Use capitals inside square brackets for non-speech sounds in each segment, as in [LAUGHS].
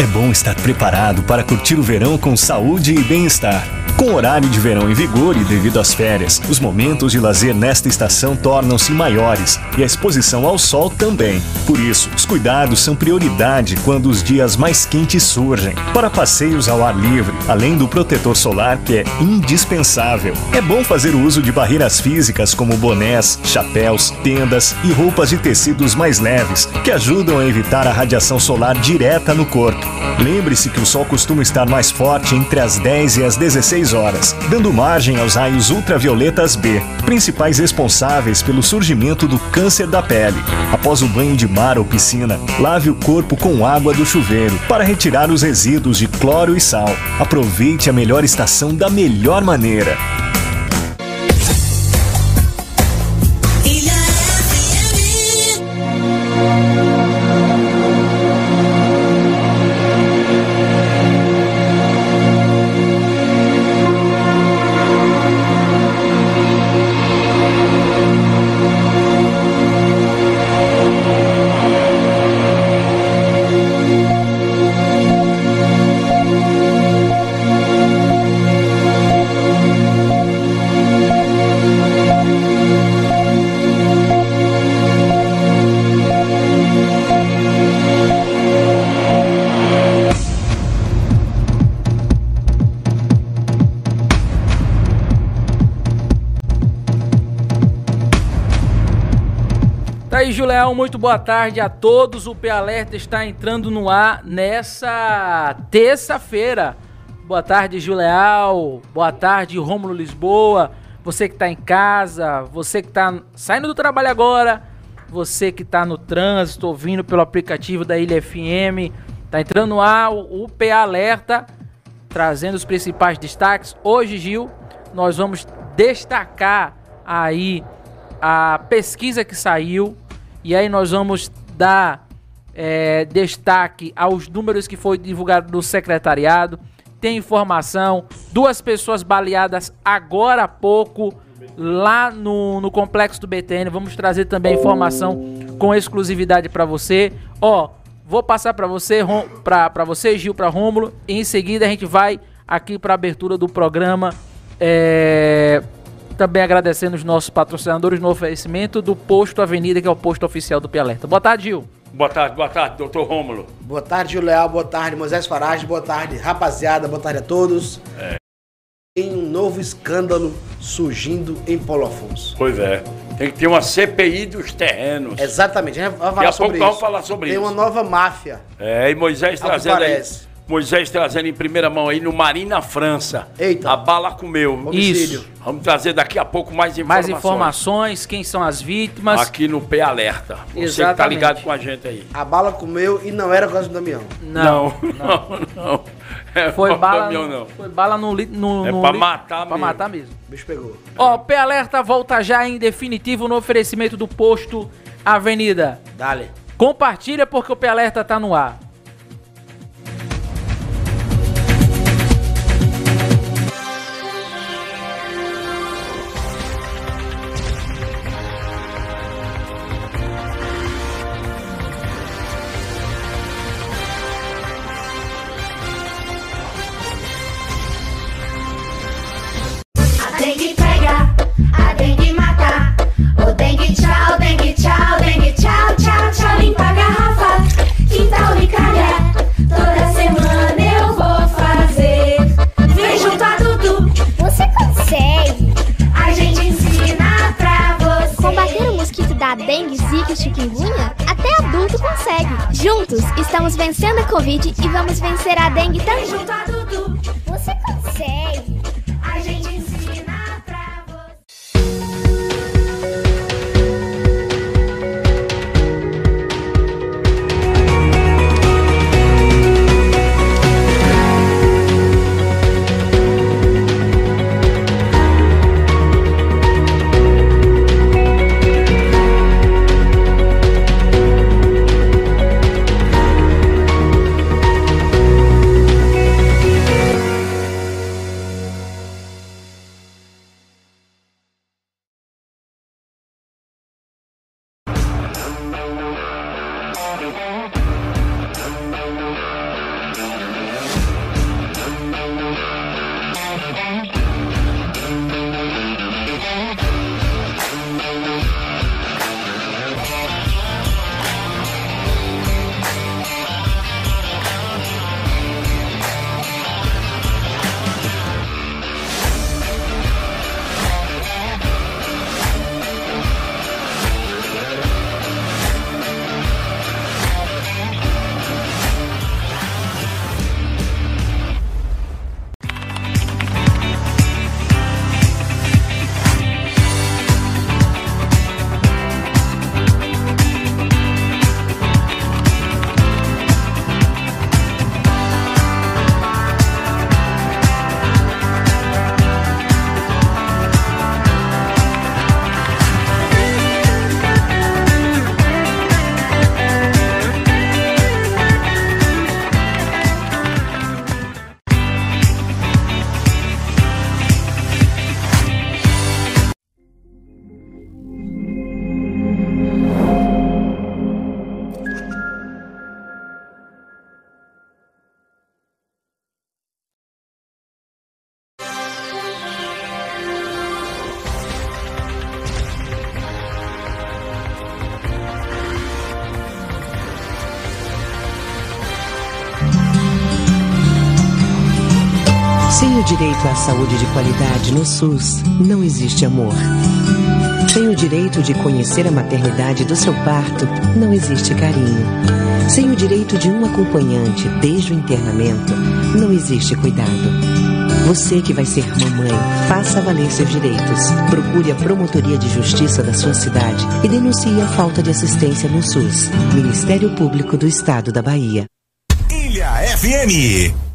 É bom estar preparado para curtir o verão com saúde e bem-estar. Com horário de verão em vigor e devido às férias, os momentos de lazer nesta estação tornam-se maiores e a exposição ao sol também. Por isso, os cuidados são prioridade quando os dias mais quentes surgem. Para passeios ao ar livre, além do protetor solar que é indispensável, é bom fazer uso de barreiras físicas como bonés, chapéus, tendas e roupas de tecidos mais leves, que ajudam a evitar a radiação solar direta no corpo. Lembre-se que o sol costuma estar mais forte entre as 10 e as 16 horas, dando margem aos raios ultravioletas B, principais responsáveis pelo surgimento do câncer da pele. Após o banho de mar ou piscina, lave o corpo com água do chuveiro para retirar os resíduos de cloro e sal. Aproveite a melhor estação da melhor maneira. Aí, Julião, muito boa tarde a todos. O P Alerta está entrando no ar nessa terça-feira. Boa tarde, Julião. Boa tarde, Rômulo Lisboa. Você que está em casa, você que está saindo do trabalho agora, você que está no trânsito, ouvindo pelo aplicativo da Ilha FM. Tá entrando no ar o o P Alerta, trazendo os principais destaques. Hoje, Gil, nós vamos destacar aí a pesquisa que saiu e aí nós vamos dar é, destaque aos números que foi divulgado no secretariado. Tem informação, duas pessoas baleadas agora há pouco lá no, no complexo do BTN. Vamos trazer também informação com exclusividade para você. Ó, vou passar para você, para você Gil, para Rômulo. Em seguida a gente vai aqui para abertura do programa. É, também agradecendo os nossos patrocinadores no oferecimento do Posto Avenida, que é o posto oficial do Pialerta. Boa tarde, Gil. Boa tarde, boa tarde, doutor Rômulo. Boa tarde, Julião. Boa tarde, Moisés Farage. Boa tarde, rapaziada. Boa tarde a todos. É. Tem um novo escândalo surgindo em Paulo Afonso. Pois é. Tem que ter uma CPI dos terrenos. Exatamente, a gente vai falar a sobre pouco isso. vamos falar sobre Tem isso. uma nova máfia. É, e Moisés trazendo aí. Moisés trazendo em primeira mão aí no Marina França. Eita. A bala comeu. Homicídio. Isso. Vamos trazer daqui a pouco mais Mais informações. informações, quem são as vítimas. Aqui no P Alerta. Você que tá Exatamente. ligado com a gente aí. A bala comeu e não era por causa do Damião. Não, não, não. É, Foi não, bala, Damião, não. foi bala no, li- no, É no pra li- matar pra mesmo. matar mesmo. O bicho pegou. Ó, P Alerta volta já em definitivo no oferecimento do posto Avenida. Dale. Compartilha porque o P Alerta tá no ar. Dengue, zika e chikungunya? Até adulto consegue! Juntos, estamos vencendo a Covid e vamos vencer a dengue também! junto Você consegue! Direito à saúde de qualidade no SUS, não existe amor. Sem o direito de conhecer a maternidade do seu parto, não existe carinho. Sem o direito de um acompanhante desde o internamento, não existe cuidado. Você que vai ser mamãe, faça valer seus direitos. Procure a Promotoria de Justiça da sua cidade e denuncie a falta de assistência no SUS. Ministério Público do Estado da Bahia. Ilha FM.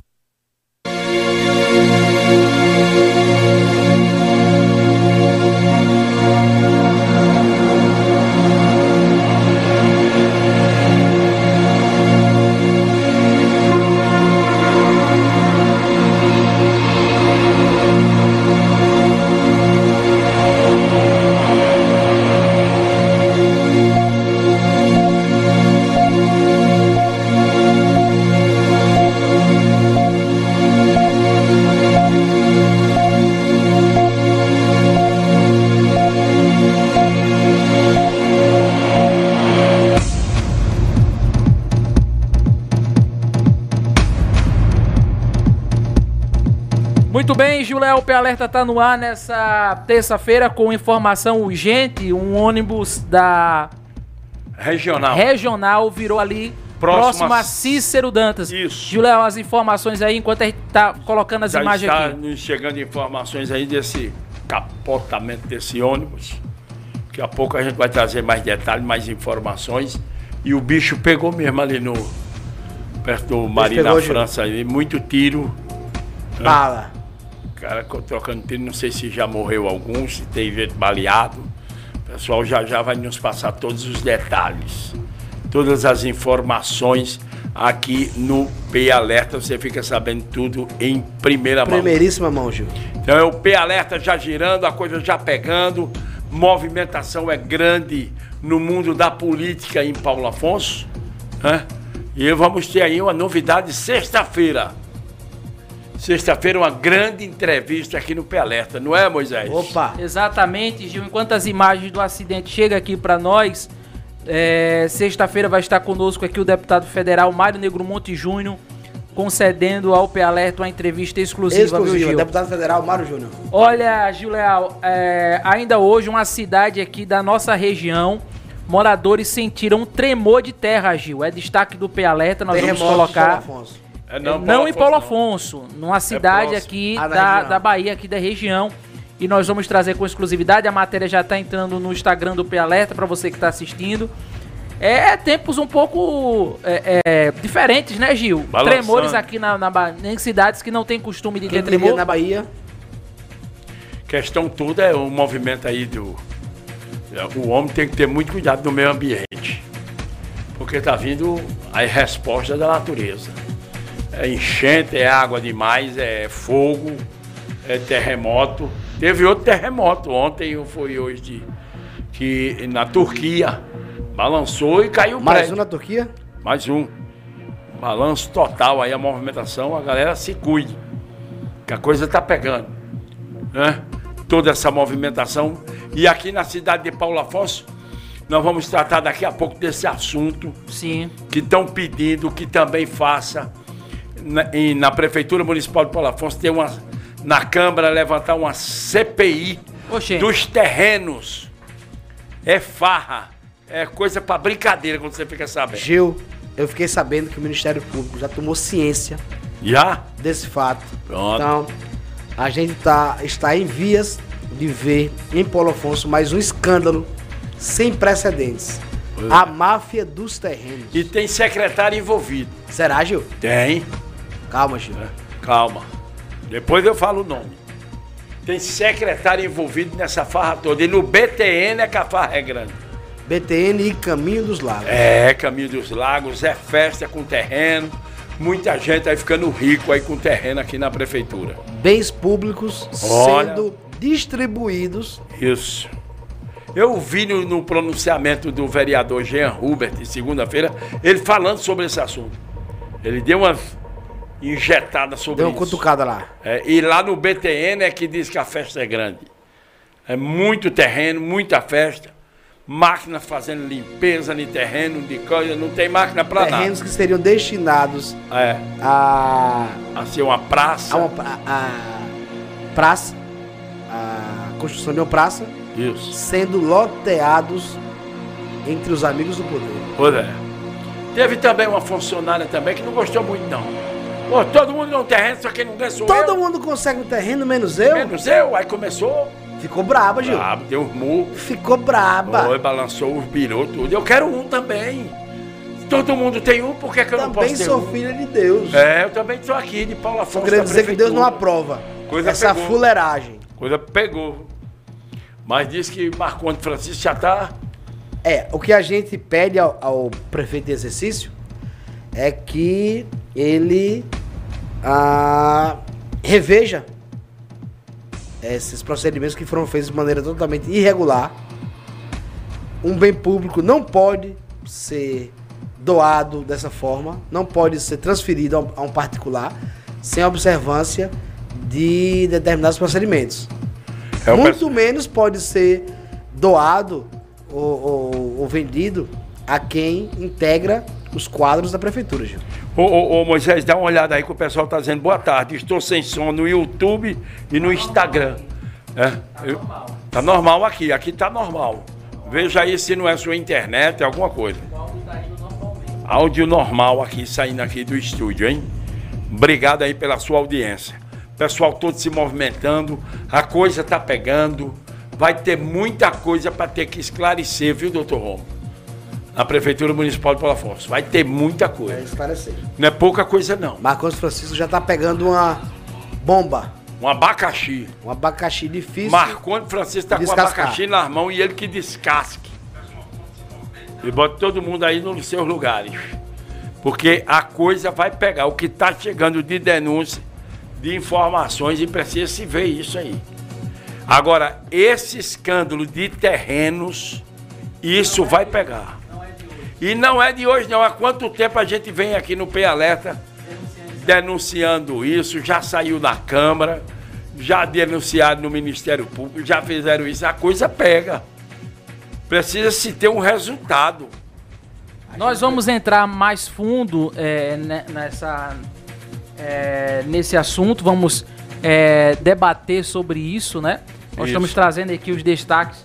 O P Alerta tá no ar nessa terça-feira com informação urgente. Um ônibus da Regional. regional virou ali Próximo próximo, a- a Cícero Dantas. Isso. Juléo, as informações aí enquanto a gente tá colocando as Já imagens está aqui. nos chegando informações aí desse capotamento desse ônibus. Daqui a pouco a gente vai trazer mais detalhes, mais informações. E o bicho pegou mesmo ali no. Perto do Marina? França ali, muito tiro. né? Bala. O cara trocando tiro, não sei se já morreu algum, se tem gente baleado. O pessoal já já vai nos passar todos os detalhes. Todas as informações aqui no P Alerta. Você fica sabendo tudo em primeira mão. Primeiríssima mão, Gil. Então é o P Alerta já girando, a coisa já pegando. Movimentação é grande no mundo da política em Paulo Afonso. Né? E vamos ter aí uma novidade sexta-feira. Sexta-feira, uma grande entrevista aqui no P Alerta, não é, Moisés? Opa! Exatamente, Gil. Enquanto as imagens do acidente chegam aqui para nós, é, sexta-feira vai estar conosco aqui o deputado federal Mário Negro Monte Júnior, concedendo ao P Alerta uma entrevista exclusiva, viu, Exclusiva, Gil? deputado federal Mário Júnior. Olha, Gil Leal, é, ainda hoje uma cidade aqui da nossa região, moradores sentiram um tremor de terra, Gil. É destaque do P Alerta, nós vamos Terremoto de colocar. É, Não, Paulo em Paulo Afonso, Afonso, numa cidade próximo. aqui Ah, da, da Bahia, aqui da região. E nós vamos trazer com exclusividade. A matéria já está entrando no Instagram do P Alerta para você que está assistindo. É tempos um pouco é, é, diferentes, né, Gil? Balançando. Tremores aqui na, na Ba- em cidades que não tem costume de ter tremor. na Bahia, questão toda é o movimento aí do. O homem tem que ter muito cuidado no meio ambiente. Porque tá vindo a resposta da natureza. É enchente, é água demais, é fogo, é terremoto. Teve outro terremoto ontem ou foi hoje que na Turquia balançou e caiu o mais prédio. um na Turquia. Mais um. Balanço total aí, a movimentação, a galera se cuide. Que a coisa tá pegando. Né? Toda essa movimentação. E aqui na cidade de Paulo Afonso, nós vamos tratar daqui a pouco desse assunto Sim. que estão pedindo que também faça na, e na Prefeitura Municipal de Paulo Afonso tem uma na Câmara levantar uma CPI Oxê. dos terrenos. É farra, é coisa pra brincadeira quando você fica sabendo. Gil, eu fiquei sabendo que o Ministério Público já tomou ciência Já? desse fato. Pronto. Então, a gente tá, está em vias de ver em Paulo Afonso mais um escândalo sem precedentes. A máfia dos terrenos. E tem secretário envolvido. Será, Gil? Tem. Calma, Gil. Calma. Depois eu falo o nome. Tem secretário envolvido nessa farra toda. E no BTN é que a farra é grande. BTN e Caminho dos Lagos. É, Caminho dos Lagos, é festa com terreno. Muita gente aí ficando rico aí com terreno aqui na prefeitura. Bens públicos Olha. sendo distribuídos. Isso. Eu vi no, no pronunciamento do vereador Jean Hubert, segunda-feira, ele falando sobre esse assunto. Ele deu uma injetada sobre Deu uma isso. cutucada lá. É, e lá no BTN é que diz que a festa é grande. É muito terreno, muita festa. Máquinas fazendo limpeza de terreno, de coisa. Não tem máquina pra Terrenos que seriam destinados nada. É, a, a ser uma praça. a, uma, a praça, a construção de uma praça, Isso. sendo loteados entre os amigos do poder. Pois é. Teve também uma funcionária também que não gostou muito, não. Pô, todo mundo não terreno, só quem não ganha sou Todo eu. mundo consegue um terreno, menos eu. Menos eu. Aí começou. Ficou braba, Gil. Brabo, deu um murro. Ficou braba. Foi, balançou os birou tudo. Eu quero um também. Todo mundo tem um, por que, que eu não Também posso ter sou um? filha de Deus. É, eu também sou aqui de Paulo Só Afonso. queria da dizer que Deus não aprova Coisa essa pegou. fuleiragem. Coisa pegou. Mas disse que Marcondes Francisco já tá. É, o que a gente pede ao, ao prefeito de exercício é que ele ah, reveja esses procedimentos que foram feitos de maneira totalmente irregular. Um bem público não pode ser doado dessa forma, não pode ser transferido a um- particular sem observância de determinados procedimentos. É o Muito menos pode ser doado ou, ou- ou vendido a quem integra os quadros da prefeitura, Gil. Ô, ô, ô, Moisés, dá uma olhada aí que o pessoal tá dizendo boa tarde. Estou sem som no YouTube e no Instagram. É, eu- tá normal aqui, aqui tá normal. Veja aí se não é sua internet, é alguma coisa. Áudio normal aqui, saindo aqui do estúdio, hein? Obrigado aí pela sua audiência. Pessoal todo se movimentando, a coisa tá pegando. Vai ter muita coisa para ter que esclarecer, viu, doutor Romo? Na Prefeitura Municipal de Paulo Afonso. Vai ter muita coisa. É esclarecer. Não é pouca coisa, não. Marcos Francisco já tá pegando uma bomba, Um abacaxi. um abacaxi difícil. Marconi Francisco tá com Descascar. abacaxi nas mãos e ele que descasque. E bota todo mundo aí nos seus lugares. Porque a coisa vai pegar. O que tá chegando de denúncia, de informações, e precisa se ver isso aí. Agora, esse escândalo de terrenos, isso vai pegar. E não é de hoje, não. Há quanto tempo a gente vem aqui no P Alerta denunciando isso? Já saiu na Câmara, já denunciaram no Ministério Público, já fizeram isso. A coisa pega. Precisa se ter um resultado. Nós vamos entrar mais fundo é, ne- nessa, é, nesse assunto, vamos é, debater sobre isso, né? Nós Isso. estamos trazendo aqui os destaques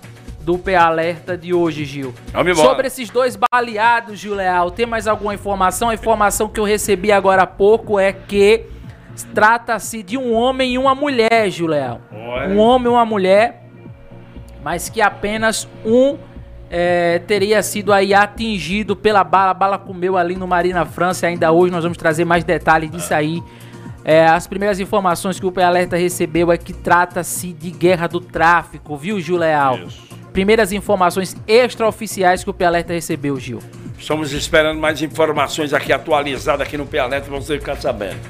do P Alerta de hoje, Gil. Sobre esses dois baleados, Gil Leal, tem mais alguma informação? A informação que eu recebi agora há pouco é que trata-se de um homem e uma mulher, Gil Leal. Olha. Um homem e uma mulher, mas que apenas um é, teria sido aí atingido pela bala. A bala comeu ali no Marina França. Ainda hoje nós vamos trazer mais detalhes disso aí. É, as primeiras informações que o P Alerta recebeu é que trata-se de guerra do tráfico, viu, Gil Leal? Primeiras informações extraoficiais que o P Alerta recebeu, Gil. Estamos esperando mais informações aqui atualizadas aqui no para você ficar sabendo.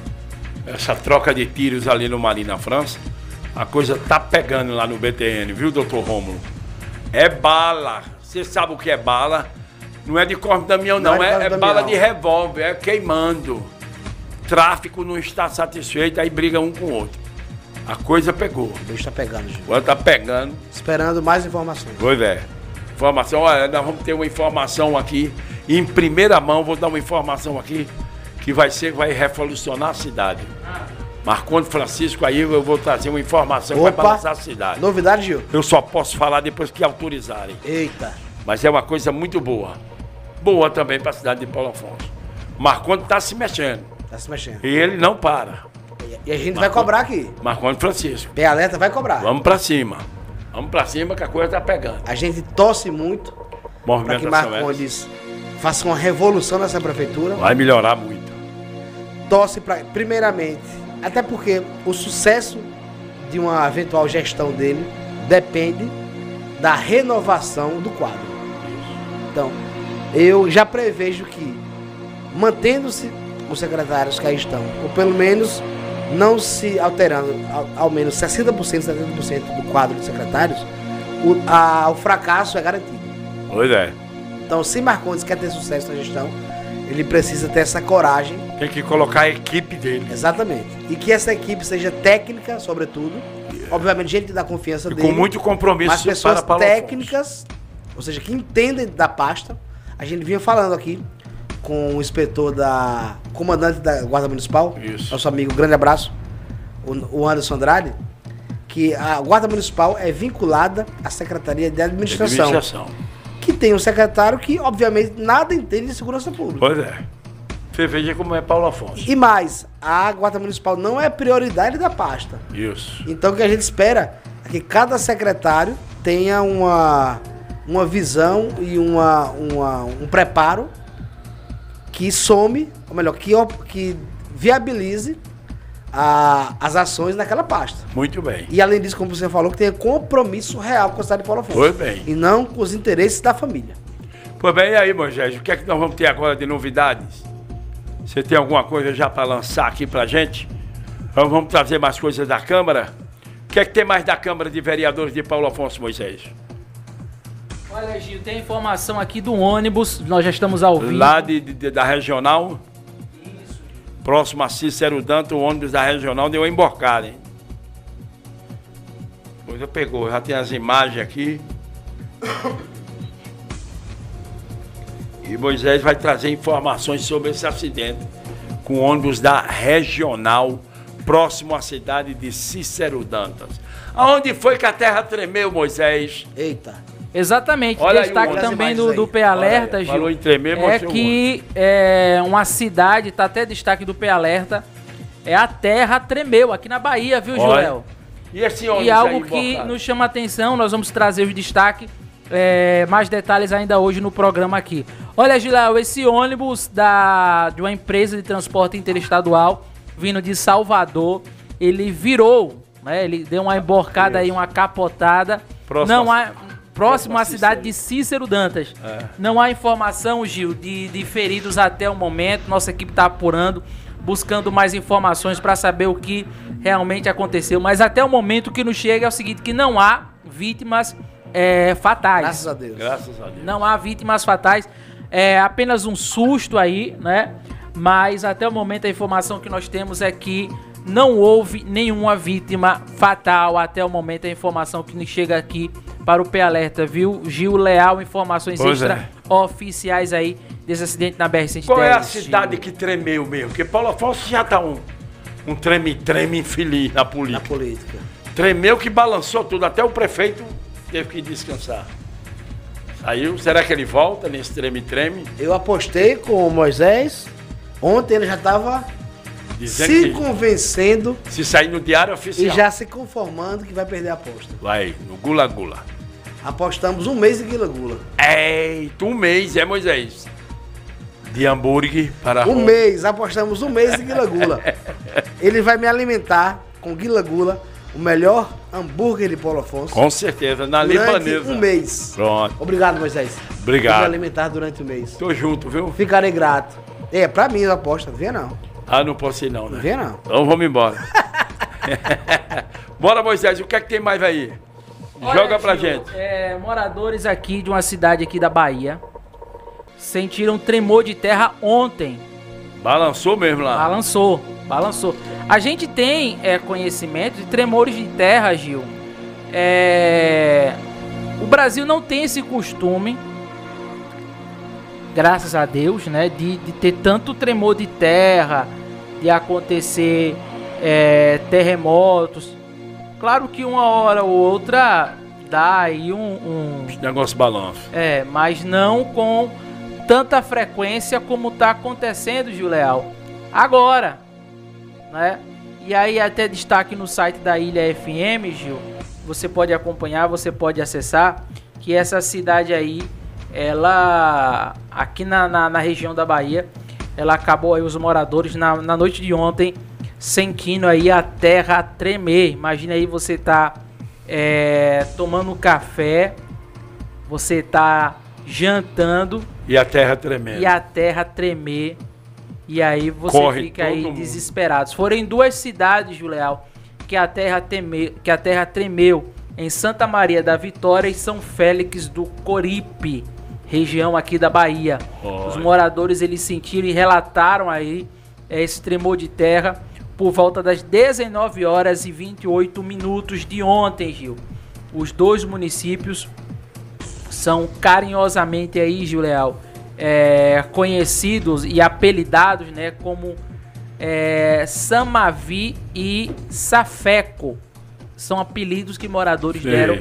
Essa troca de tiros ali no Marina França, a coisa tá pegando lá no BTN, viu, doutor Rômulo? É bala. Você sabe o que é bala? Não é de corpo Damião, não. Não é é, é bala de revólver, é queimando. Tráfico não está satisfeito, aí briga um com o outro. A coisa pegou. O bicho tá pegando, Gil. Agora tá pegando. Esperando mais informações. Pois é. Informação, olha, nós vamos ter uma informação aqui, em primeira mão, vou dar uma informação aqui, que vai ser, vai revolucionar a cidade. Marconde Francisco, aí eu vou trazer uma informação que vai balançar a cidade. Novidade, Gil? Eu só posso falar depois que autorizarem. Eita. Mas é uma coisa muito boa. Boa também para a cidade de Paulo Afonso. Marconde está se mexendo. Tá se mexendo. E ele não para. E a gente vai cobrar aqui. Marconde Francisco. P Alerta vai cobrar. Vamos para cima. Vamos para cima que a coisa tá pegando. A gente torce muito para que é Marcondes faça uma revolução nessa prefeitura. vai melhorar muito. Torce para, primeiramente, até porque o sucesso de uma eventual gestão dele depende da renovação do quadro. Então, eu já prevejo que, mantendo-se os secretários que aí estão, ou pelo menos não se alterando ao, ao menos 60%, 70% do quadro de secretários, o, a- o fracasso é garantido. Pois é. Então, se Marcondes quer ter sucesso na gestão, ele precisa ter essa coragem. Tem que colocar a equipe dele. Exatamente. E que essa equipe seja técnica, sobretudo. Obviamente, gente da confiança E dele. com muito compromisso Mas pessoas técnicas, ou seja, que entendem da pasta. A gente vinha falando aqui com o inspetor da. comandante da Guarda Municipal. Isso. Nosso amigo, grande abraço. O, o Anderson Andrade. que a Guarda Municipal é vinculada à Secretaria de Administração. Administração. Que tem um secretário que, obviamente, nada entende de segurança pública. Pois é. Você veja como é Paulo Afonso. E mais, a Guarda Municipal não é prioridade da pasta. Isso. Então o que a gente espera é que cada secretário tenha uma, uma visão e uma, uma- um preparo que some, ou melhor, que, que viabilize a- as ações naquela pasta. Muito bem. E além disso, como você falou, que tenha compromisso real com a cidade de Paulo Afonso. Pois bem. E não com os interesses da família. Pois bem, e aí, Moisés, o que é que nós vamos ter agora de novidades? Você tem alguma coisa já para lançar aqui pra gente? Então vamos trazer mais coisas da Câmara? O que é que tem mais da Câmara de Vereadores de Paulo Afonso Moisés? Olha, Gil, tem informação aqui do ônibus, nós já estamos ao vivo. Lá de, de- da regional? Próximo a Cícero Danto, o ônibus da regional deu uma emborcada, hein? Coisa pegou, já tem as imagens aqui. E Moisés vai trazer informações sobre esse acidente com o ônibus da regional, próximo à cidade de Cícero Dantas. Aonde foi que a terra tremeu, Moisés? Eita. Exatamente, Olha aí destaque ônibus. também do, do aí. P Alerta, aí, Gil. falou em tremer, é que é, uma cidade, tá até destaque do P Alerta, é a terra tremeu aqui na Bahia, viu, Olha. Joel? E esse ônibus E algo aí, que nos chama a atenção, nós vamos trazer os destaques, é, mais detalhes ainda hoje no programa aqui. Olha, Giléo, esse ônibus da, de uma empresa de transporte interestadual, vindo de Salvador, ele virou, né, ele deu uma emborcada aí, uma capotada. Próximo Não há, próximo a à cidade de Cícero Dantas. É. Não há informação, Gil, de, de feridos até o momento. Nossa equipe está apurando, buscando mais informações para saber o que realmente aconteceu. Mas até o momento o que nos chega é o seguinte, que não há vítimas é, fatais. Graças a Deus. Graças a Deus. Não há vítimas fatais. É apenas um susto aí, né? Mas até o momento a informação que nós temos é que não houve nenhuma vítima fatal. Até o momento a informação que nos chega aqui para o P Alerta, viu? Gil Leal, informações Pois é. extra-oficiais aí desse acidente na BR-110. Qual é a Gil. cidade que tremeu mesmo? Porque Paulo Afonso já tá um, um treme-treme infeliz na política. Na política. Tremeu que balançou tudo, até o prefeito teve que descansar. Saiu, será que ele volta nesse treme-treme? Eu apostei com o Moisés. Ontem ele já estava se que convencendo se sair no diário e oficial. já se conformando que vai perder a aposta. Vai, no Gula Gula. Apostamos um mês em Guila Gula. Eita, um mês, é Moisés? De hambúrguer para Um Roma. mês, apostamos um mês em Guila Gula. [LAUGHS] Ele vai me alimentar com Guila Gula, o melhor hambúrguer de Paulo Afonso. Com certeza, na libanesa. um mês. Pronto. Obrigado, Moisés. Obrigado. Por me alimentar durante o mês. Tô junto, viu? Ficarei grato. É, pra mim a aposta, não vê não. Ah, não posso ir não, né? Não vê não. Então vamos embora. [LAUGHS] Bora, Moisés, o que é que tem mais aí? Olha, Joga pra gente. é, moradores aqui de uma cidade aqui da Bahia sentiram tremor de terra ontem. Balançou mesmo lá. Balançou, balançou. A gente tem é, conhecimento de tremores de terra, Gil. É, O Brasil não tem esse costume, graças a Deus, né? De, de ter tanto tremor de terra, de acontecer é, terremotos. Claro que uma hora ou outra dá aí um- um Negócio balanço. é, mas não com tanta frequência como tá acontecendo, Gil Leal. Agora, né? E aí até destaque no site da Ilha FM, Gil. Você pode acompanhar, você pode acessar que essa cidade aí, ela aqui na, na, na região da Bahia, ela acabou aí os moradores na, na noite de ontem sentindo aí a terra tremer. Imagina aí você tá é, tomando café, você tá jantando E a terra tremendo. e a terra tremer. E aí você Corre fica aí mundo. desesperado. Foram em duas cidades, Julial, que a terra tremeu, que a terra tremeu em Santa Maria da Vitória e São Félix do Coripe, região aqui da Bahia. Os moradores eles sentiram e relataram aí eh, esse tremor de terra por volta das 19 horas e 28 minutos de ontem, Gil. Os dois municípios são carinhosamente aí, Gil Leal, é, conhecidos e apelidados, né, como é, Samavi e Safeco. são apelidos que moradores Sei. deram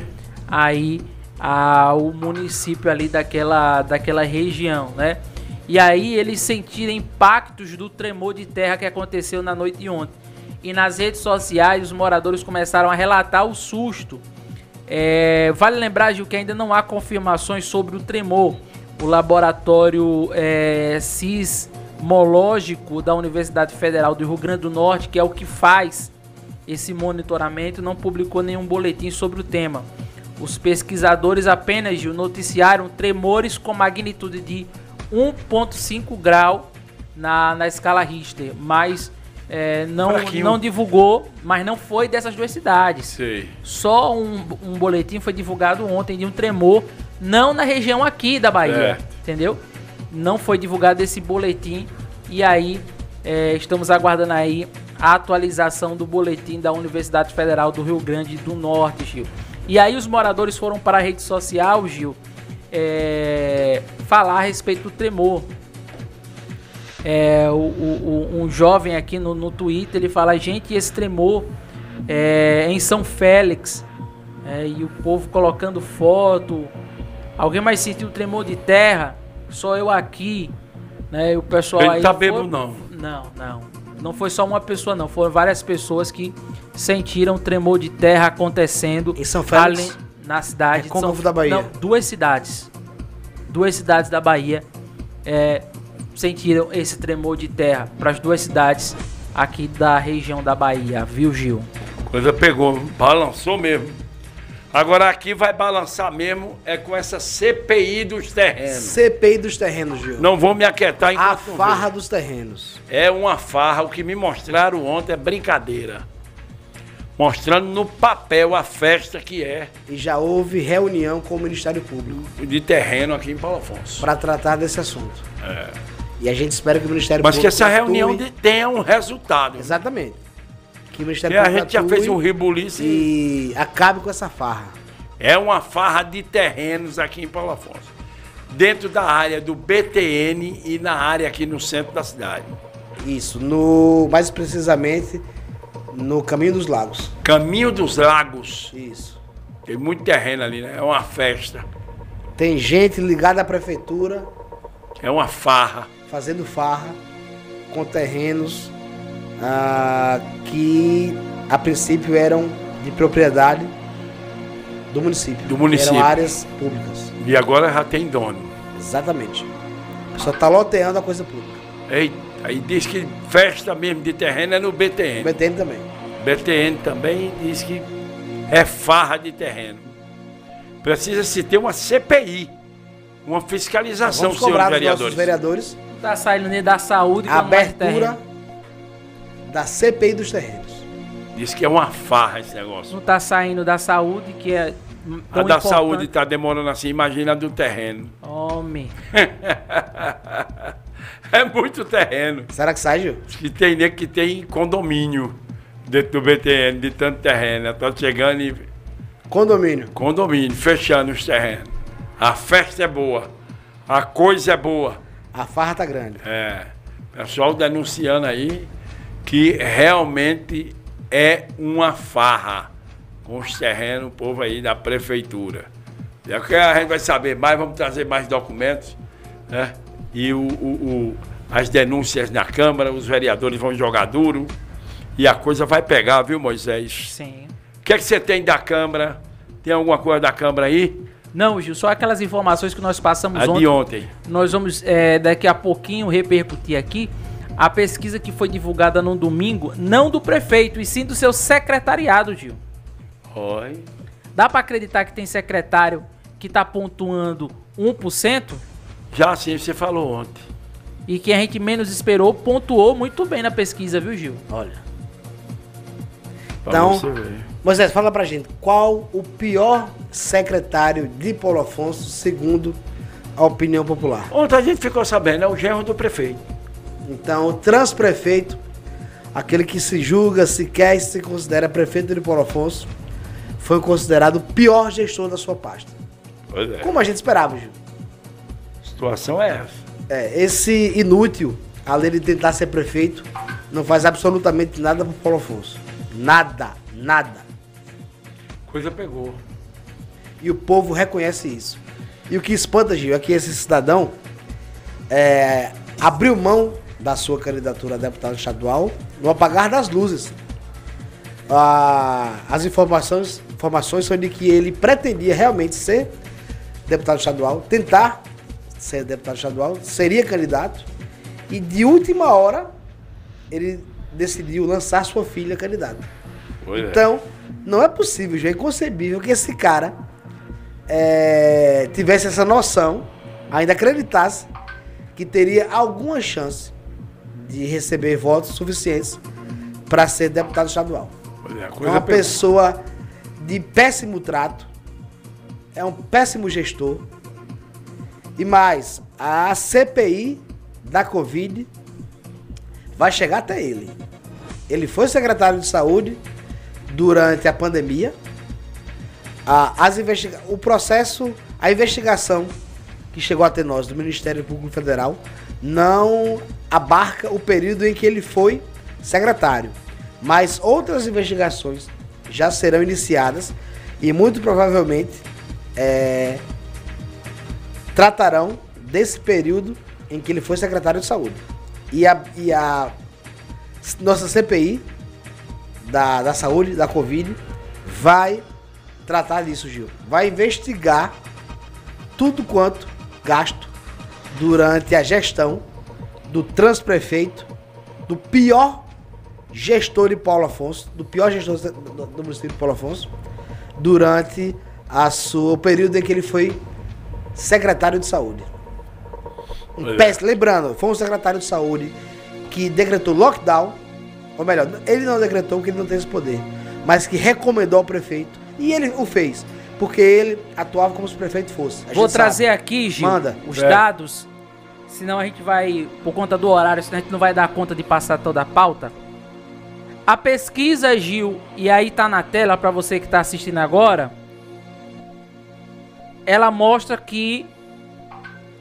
aí ao município ali daquela, daquela região, né? E aí eles sentiram impactos do tremor de terra que aconteceu na noite de ontem. E nas redes sociais os moradores começaram a relatar o susto. É, vale lembrar, Gil, que ainda não há confirmações sobre o tremor. O laboratório é, sismológico da Universidade Federal do Rio Grande do Norte, que é o que faz esse monitoramento, não publicou nenhum boletim sobre o tema. Os pesquisadores apenas Gil, noticiaram tremores com magnitude de 1,5 grau na, na escala Richter, mas é, não, Fraquinho. não divulgou, mas não foi dessas duas cidades. Sei. Só um, um boletim foi divulgado ontem de um tremor, não na região aqui da Bahia, Certo. entendeu? Não foi divulgado esse boletim e aí é, estamos aguardando aí a atualização do boletim da Universidade Federal do Rio Grande do Norte, Gil. E aí os moradores foram para a rede social, Gil, é, falar a respeito do tremor. É, o, o- o- um jovem aqui no, no Twitter, ele fala, gente, esse tremor é, em São Félix. É, e o povo colocando foto. Alguém mais sentiu tremor de terra? Só eu aqui. Né? E o pessoal Ele aí. tá foi- bêbado, não. Não, não. Não foi só uma pessoa, não. Foram várias pessoas que sentiram tremor de terra acontecendo. Em São Félix? Na cidade É de Côncavo São da Bahia. Não, duas cidades. Duas cidades da Bahia é, sentiram esse tremor de terra. Para as duas cidades aqui da região da Bahia, viu, Gil? Coisa pegou, balançou mesmo. Agora aqui vai balançar mesmo é com essa CPI dos terrenos. CPI dos terrenos, Gil. Não vou me aquietar A enquanto não farra dos terrenos. É uma farra. O que me mostraram ontem é brincadeira. Mostrando no papel a festa que é E já houve reunião com o Ministério Público de terreno aqui em Paulo Afonso. para tratar desse assunto. É. E a gente espera que o Ministério Mas que Público. essa reunião atue- tenha um resultado. Exatamente. Que o Ministério a Público gente já fez um ribuliço e acabe com essa farra. É uma farra de terrenos aqui em Paulo Afonso. Dentro da área do BTN e na área aqui no centro da cidade. Isso, no mais precisamente no Caminho dos Lagos. Caminho dos Lagos. Isso. Tem muito terreno ali, né? É uma festa. Tem gente ligada à prefeitura É uma farra. fazendo farra com terrenos ah, que a princípio eram de propriedade do município. Do município. Eram áreas públicas. E agora já tem dono. Exatamente. Só tá loteando a coisa pública. Eita, aí diz que festa mesmo de terreno é no BTN. BTN também. BTN também diz que é farra de terreno. Precisa se ter uma CPI, uma fiscalização, Vamos cobrar senhores nossos vereadores. tá saindo nem da saúde a quando mais abertura da CPI dos terrenos. Diz que é uma farra esse negócio. Não tá saindo da saúde, que é. A da importante. saúde está demorando assim, imagina a do terreno. Homem. [LAUGHS] é muito terreno. Será que sai, Gil? Que tem nego que tem condomínio dentro do BTN, de tanto terreno. Tá chegando e. Condomínio. Condomínio, fechando os terrenos. A festa é boa. A coisa é boa. A farra tá grande. É. Pessoal denunciando aí que realmente é uma farra com os terrenos, o povo aí da prefeitura. É que a gente vai saber mais, vamos trazer mais documentos, né? E o, o- o- as denúncias na Câmara, os vereadores vão jogar duro e a coisa vai pegar, viu, Moisés? Sim. O que é que você tem da Câmara? Tem alguma coisa da Câmara aí? Não, Gil, só aquelas informações que nós passamos A de ontem. ontem. Nós vamos é, daqui a pouquinho repercutir aqui a pesquisa que foi divulgada no domingo, não do prefeito, e sim do seu secretariado, Gil. Oi. Dá pra acreditar que tem secretário que tá pontuando 1% Já sim, você falou ontem. e que a gente menos esperou pontuou muito bem na pesquisa, viu, Gil? Olha. Então. Moisés, fala pra gente, qual o pior secretário de Paulo Afonso, segundo a opinião popular? Ontem a gente ficou sabendo, é o genro do prefeito. Então, o transprefeito, aquele que se julga, se quer e se considera prefeito de Paulo Afonso, foi considerado o pior gestor da sua pasta. Pois é. Como a gente esperava, Gil. A situação é essa. É, esse inútil, além de tentar ser prefeito, não faz absolutamente nada para Paulo Afonso. Nada, nada. coisa pegou. E o povo reconhece isso. E o que espanta, Gil, é que esse cidadão é, abriu mão da sua candidatura a deputado estadual no apagar das luzes. Ah, as informações, informações são de que ele pretendia realmente ser deputado estadual, tentar ser deputado estadual, seria candidato, e de última hora ele decidiu lançar sua filha candidata. Pois é. Então, não é possível, já é inconcebível que esse cara é, tivesse essa noção, ainda acreditasse que teria alguma chance de receber votos suficientes para ser deputado estadual. Pois é, É uma pessoa de péssimo trato, é um péssimo gestor. E mais, a CPI da Covid vai chegar até ele. Ele foi secretário de saúde durante a pandemia. As investiga o processo, a investigação que chegou até nós do Ministério Público Federal não abarca o período em que ele foi secretário. Mas outras investigações já serão iniciadas e muito provavelmente é, tratarão desse período em que ele foi secretário de saúde. E a, e a nossa CPI da, da saúde, da Covid, vai tratar disso, Gil. Vai investigar tudo quanto gasto durante a gestão do transprefeito, do pior gestor de Paulo Afonso, do pior gestor do, município de Paulo Afonso, durante a o período em que ele foi secretário de saúde. Um é. péssimo, lembrando, foi um secretário de saúde que decretou lockdown, ou melhor, ele não decretou porque ele não tem esse poder, mas que recomendou ao prefeito, e ele o fez, porque ele atuava como se o prefeito fosse. A Vou trazer sabe. aqui, Gil, Manda. os É. dados. Senão a gente vai, por conta do horário, senão a gente não vai dar conta de passar toda a pauta. A pesquisa, Gil, e aí tá na tela pra você que tá assistindo agora. Ela mostra que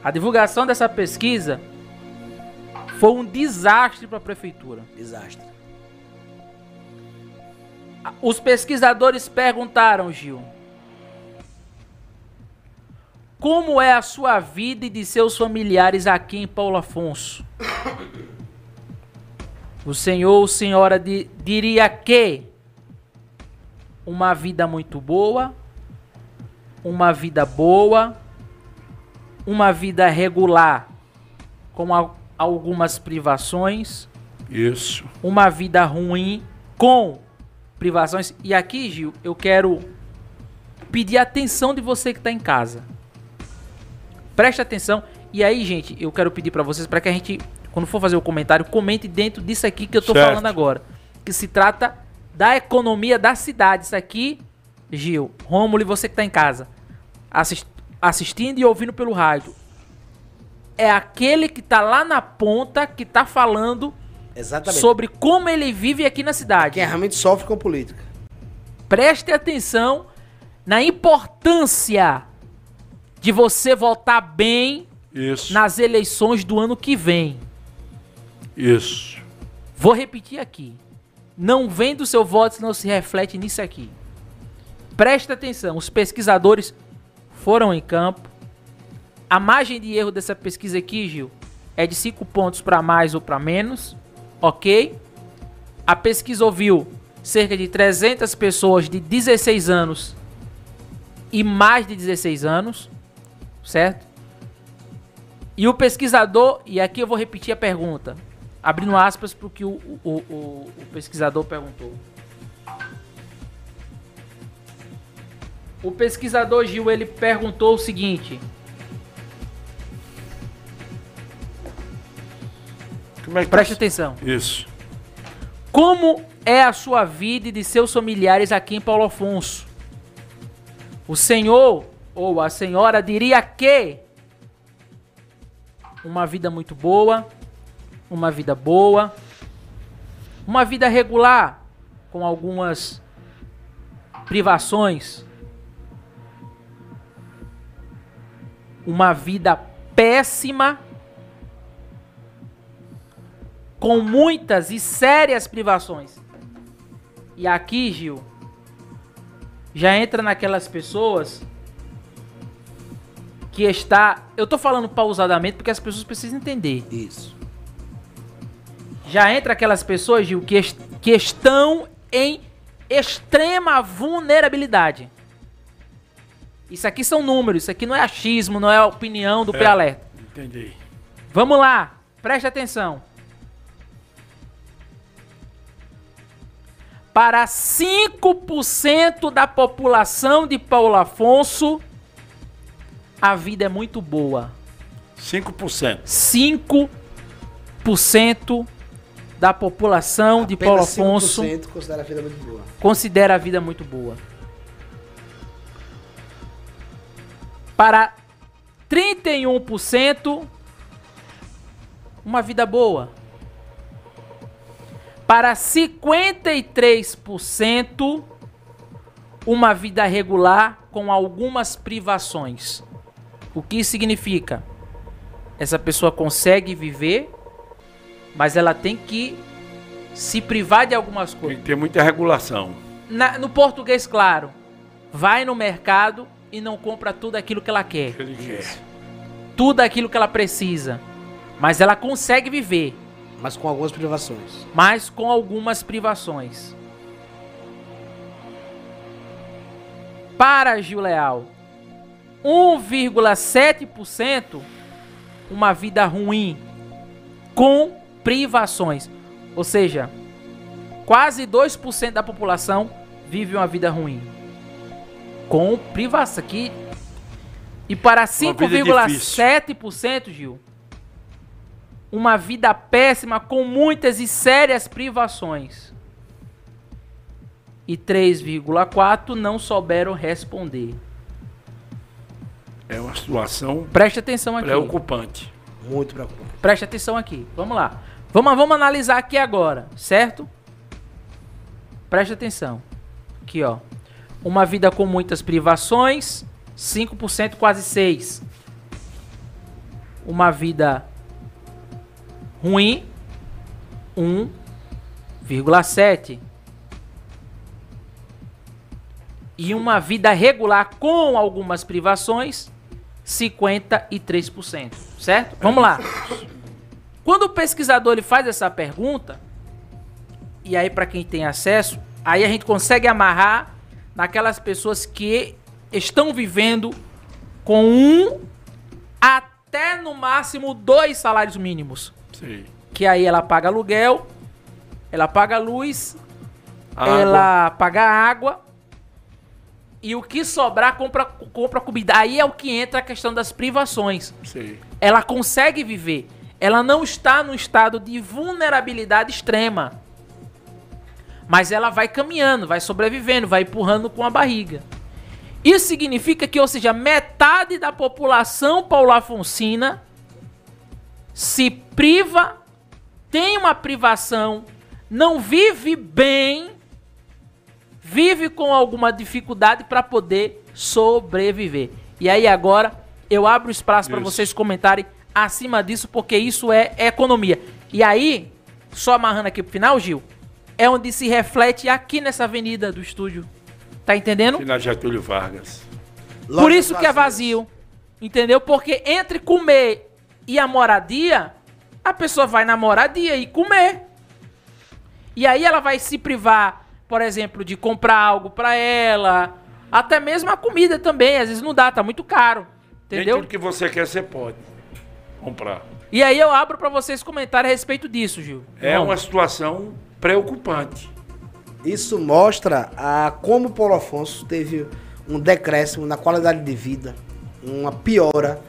a divulgação dessa pesquisa foi um desastre para a prefeitura. Desastre. Os pesquisadores perguntaram, Gil, como é a sua vida e de seus familiares aqui em Paulo Afonso? O senhor ou senhora di- diria que uma vida muito boa, uma vida boa, uma vida regular, com al- algumas privações, Isso. uma vida ruim com privações. E aqui, Gil, eu quero pedir a atenção de você que está em casa. Preste atenção. E aí, gente, eu quero pedir para vocês para que a gente, quando for fazer o comentário, comente dentro disso aqui que eu Certo. falando agora. Que se trata da economia da cidade. Isso aqui, Gil, Rômulo e você que tá em casa, assis- assistindo e ouvindo pelo rádio. É aquele que tá lá na ponta que tá falando Exatamente. sobre como ele vive aqui na cidade. Quem realmente sofre com política. Preste atenção na importância de você votar bem Isso. nas eleições do ano que vem. Isso. Vou repetir aqui. Não vem do seu voto se não se reflete nisso aqui. Preste atenção, os pesquisadores foram em campo. A margem de erro dessa pesquisa aqui, Gil, é de 5 pontos para mais ou para menos, ok? A pesquisa ouviu cerca de 300 pessoas de 16 anos e mais de 16 anos, certo? E o pesquisador, e aqui eu vou repetir a pergunta, abrindo aspas para o que o, o, o pesquisador perguntou. O pesquisador Gil, ele perguntou o seguinte: Como é que Preste tá? atenção. Isso. Como é a sua vida e de seus familiares aqui em Paulo Afonso? O senhor ou a senhora diria que uma vida muito boa, uma vida boa, uma vida regular com algumas privações, uma vida péssima com muitas e sérias privações. E aqui, Gil, já entra naquelas pessoas que está. Eu tô falando pausadamente porque as pessoas precisam entender. Isso. Já entra aquelas pessoas, Gil, que, est- que estão em extrema vulnerabilidade. Isso aqui são números, isso aqui não é achismo, não é a opinião do É. P-Alerta. Entendi. Vamos lá, preste atenção. Para 5% da população de Paulo Afonso, a vida é muito boa. 5%. 5% da população de Paulo Apenas Afonso 5% considera a vida muito boa. considera a vida muito boa. Para 31%, uma vida boa. Para 53%, uma vida regular com algumas privações. O que significa? Essa pessoa consegue viver, mas ela tem que se privar de algumas coisas. Tem que ter muita regulação. Na- no português, claro, vai no mercado e não compra tudo aquilo que ela quer. que ele quer. Tudo aquilo que ela precisa. Mas ela consegue viver, Mas com algumas privações. mas com algumas privações. Para Gil Leal, 1,7% uma vida ruim com privações. Ou seja, quase 2% da população vive uma vida ruim. Com privação aqui. E para Uma vida 5,7%, Gil, uma vida péssima com muitas e sérias privações. E 3,4 não souberam responder. É uma situação Preste atenção aqui. preocupante. Muito preocupante. Preste atenção aqui. Vamos lá. Vamos, vamos analisar aqui agora, certo? Preste atenção. Aqui, ó. Uma vida com muitas privações, 5%, quase 6. Uma vida ruim, 1,7. E uma vida regular com algumas privações, 53%, certo? Vamos lá. Quando o pesquisador ele faz essa pergunta, e aí para quem tem acesso, aí a gente consegue amarrar naquelas pessoas que estão vivendo com um até no máximo dois salários mínimos. Sim. Que aí ela paga aluguel, ela paga luz, Água. ela paga água e o que sobrar compra, compra comida. Aí é o que entra a questão das privações. Sim. Ela consegue viver. Ela não está no estado de vulnerabilidade extrema. Mas ela vai caminhando, vai sobrevivendo, vai empurrando com a barriga. Isso significa que, ou seja, metade da população paulafonsina se priva, tem uma privação, não vive bem, vive com alguma dificuldade para poder sobreviver. E aí agora eu abro espaço para vocês comentarem acima disso, porque isso é economia. E aí, só amarrando aqui pro final, Gil, é onde se reflete aqui nessa avenida do estúdio. Tá entendendo? Aqui na Getúlio Vargas. Por isso que é vazio. Entendeu? Porque entre comer e a moradia, a pessoa vai na moradia e comer. E aí ela vai se privar, por exemplo, de comprar algo pra ela, até mesmo a comida também, às vezes não dá, tá muito caro. Nem Entendeu? tudo que você quer, você pode comprar. E aí eu abro pra vocês comentarem a respeito disso, Gil. É Vamos. uma situação preocupante. Isso mostra a como Paulo Afonso teve um decréscimo na qualidade de vida, uma piora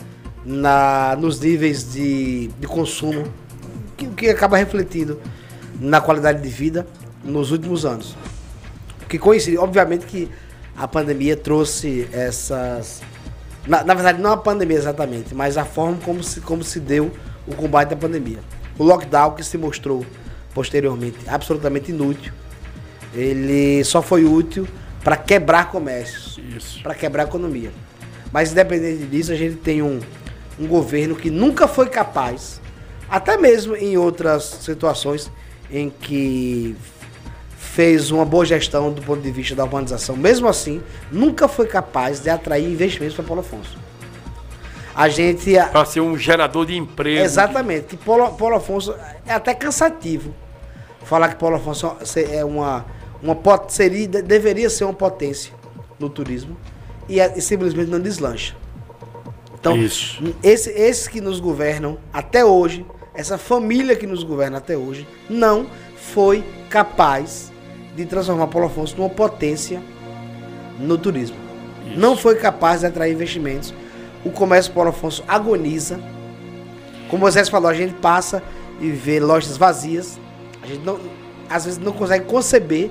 na, nos níveis de, de consumo, que, que acaba refletindo na qualidade de vida nos últimos anos. Que coincide, obviamente que a pandemia trouxe essas. Na, na verdade, não a pandemia exatamente, mas a forma como se, como se deu o combate à pandemia. O lockdown que se mostrou posteriormente absolutamente inútil, ele só foi útil para quebrar comércios, para quebrar economia. Mas independente disso, a gente tem um, um governo que nunca foi capaz, até mesmo em outras situações em que fez uma boa gestão do ponto de vista da urbanização, mesmo assim, nunca foi capaz de atrair investimentos para Paulo Afonso. A gente. Para ser um gerador de emprego. Exatamente. Que Paulo, Paulo Afonso é até cansativo falar que Paulo Afonso é uma, uma pot- seria, de- deveria ser uma potência no turismo e, é- e simplesmente não deslancha. Então, Isso. esse- esses que nos governam até hoje, essa família que nos governa até hoje, não foi capaz de transformar Paulo Afonso numa potência no turismo. Não foi capaz de atrair investimentos. O comércio Paulo Afonso agoniza. Como o Moisés falou, a gente passa e vê lojas vazias. Gente não, às vezes não consegue conceber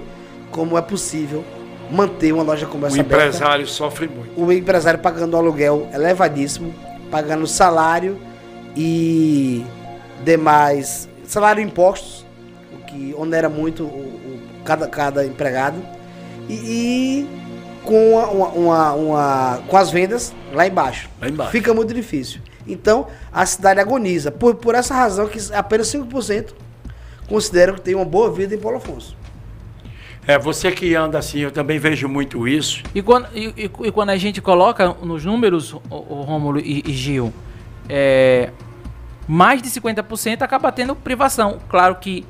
como é possível manter uma loja como O essa aberta empresário sofre muito. o empresário pagando aluguel elevadíssimo, pagando salário e demais salário e impostos, o que onera muito o, o- cada, cada empregado e, e com uma- uma- uma- com as vendas lá embaixo. Lá embaixo. Fica muito difícil. Então a cidade agoniza por, por essa razão que apenas 5% consideram que tem uma boa vida em Paulo Afonso. É, você que anda assim, eu também vejo muito isso. E quando, e, e- e quando a gente coloca nos números, o, o Rômulo e, e Gil, é, mais de 50% acaba tendo privação. Claro que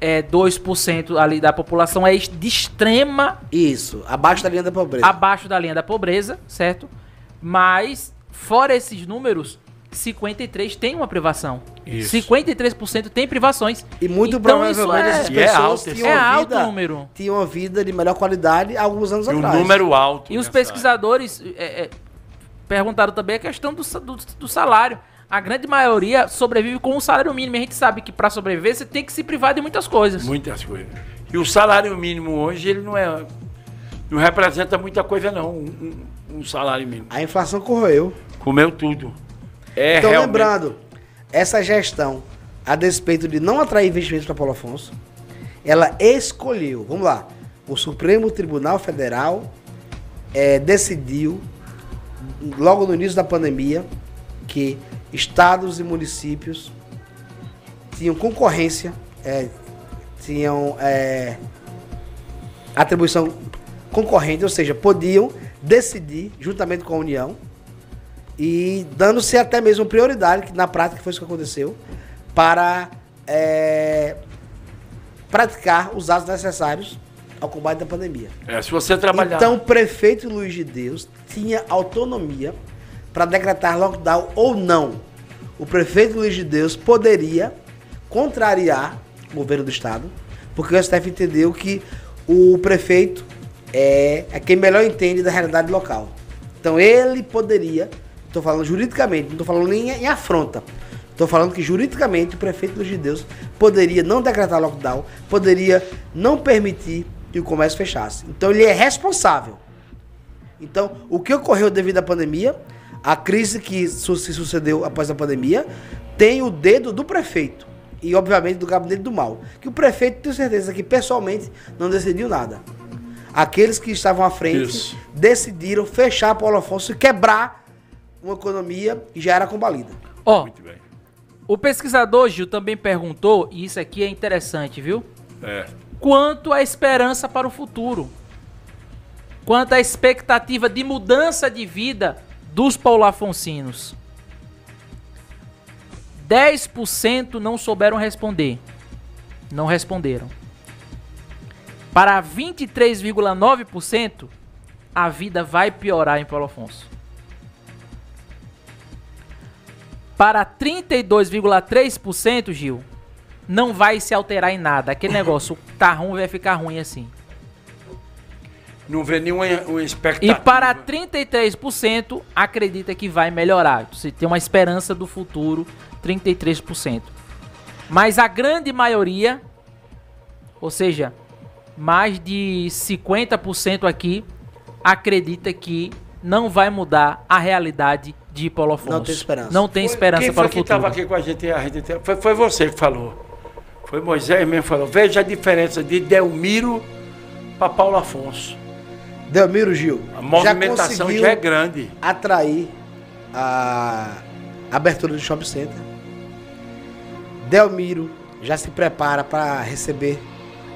é, 2% ali da população é de extrema. Isso, abaixo da linha da pobreza. Abaixo da linha da pobreza, certo? Mas, fora esses números, 53% tem uma privação. Isso. 53% tem privações. E muito Então, provavelmente isso essas é, pessoas tinham é uma alto vida, o número. tinham uma vida de melhor qualidade há alguns anos E um atrás. número alto. E os pesquisadores é, é, perguntaram também a questão do, do, do salário. A grande maioria sobrevive com o salário mínimo. E a gente sabe que para sobreviver você tem que se privar de muitas coisas. Muitas coisas. E o salário mínimo hoje, ele não é. Não representa muita coisa, não. Um, um- um salário mínimo. A inflação corroeu. Comeu tudo. É então, realmente. lembrando, essa gestão, a despeito de não atrair investimentos para Paulo Afonso, ela escolheu, vamos lá, o Supremo Tribunal Federal eh, decidiu, logo no início da pandemia, que estados e municípios tinham concorrência, eh, tinham eh, atribuição concorrente, ou seja, podiam decidir juntamente com a União e dando-se até mesmo prioridade, que na prática foi isso que aconteceu, para é, praticar os atos necessários ao combate da pandemia. É, se você trabalhar. Então, o prefeito Luiz de Deus tinha autonomia para decretar lockdown ou não. O prefeito Luiz de Deus poderia contrariar o governo do estado, porque o STF entendeu que o prefeito é, é quem melhor entende da realidade local. Então, ele poderia, estou falando juridicamente, não estou falando nem em, afronta. Estou falando que juridicamente o prefeito Luiz de Deus poderia não decretar lockdown, poderia não permitir que o comércio fechasse. Então ele é responsável. Então, o que ocorreu devido à pandemia, a crise que su- se sucedeu após a pandemia, tem o dedo do prefeito. E, obviamente, do gabinete do mal. Que o prefeito, tenho certeza que pessoalmente não decidiu nada. Aqueles que estavam à frente Isso. decidiram fechar Paulo Afonso e quebrar uma economia que já era combalida. Ó, o pesquisador Gil também perguntou, e isso aqui é interessante, viu? É. Quanto à esperança para o futuro. Quanto à expectativa de mudança de vida dos paulafoncinos. 10% não souberam responder. Não responderam. Para 23,9%, a vida vai piorar em Paulo Afonso. Para 32,3%, Gil, não vai se alterar em nada. Aquele [COUGHS] negócio, tá ruim, vai ficar ruim assim. Não vê nenhuma uma expectativa. E para 33% acredita que vai melhorar. Você tem uma esperança do futuro, 33%. Mas a grande maioria, ou seja, mais de 50% aqui, acredita que não vai mudar a realidade de Paulo Afonso. Não tem esperança. Não tem esperança Quem para foi o que futuro. estava aqui com a gente? A gente foi, foi você que falou. Foi Moisés mesmo que falou. Veja a diferença de Delmiro para Paulo Afonso. Delmiro Gil. A movimentação conseguiu já é grande. Atrair a abertura do shopping center. Delmiro já se prepara para receber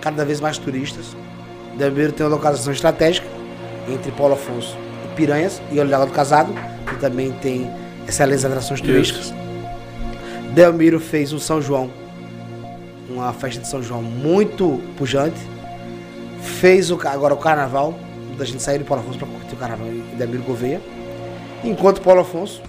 cada vez mais turistas. Delmiro tem uma localização estratégica entre Paulo Afonso Piranhas e Olho Lago do Casado, que também tem excelentes atrações turísticas. Delmiro fez um São João, uma festa de São João muito pujante. Fez o, agora o carnaval, da gente sair de Paulo Afonso para curtir o carnaval em Delmiro Gouveia. Enquanto Paulo Afonso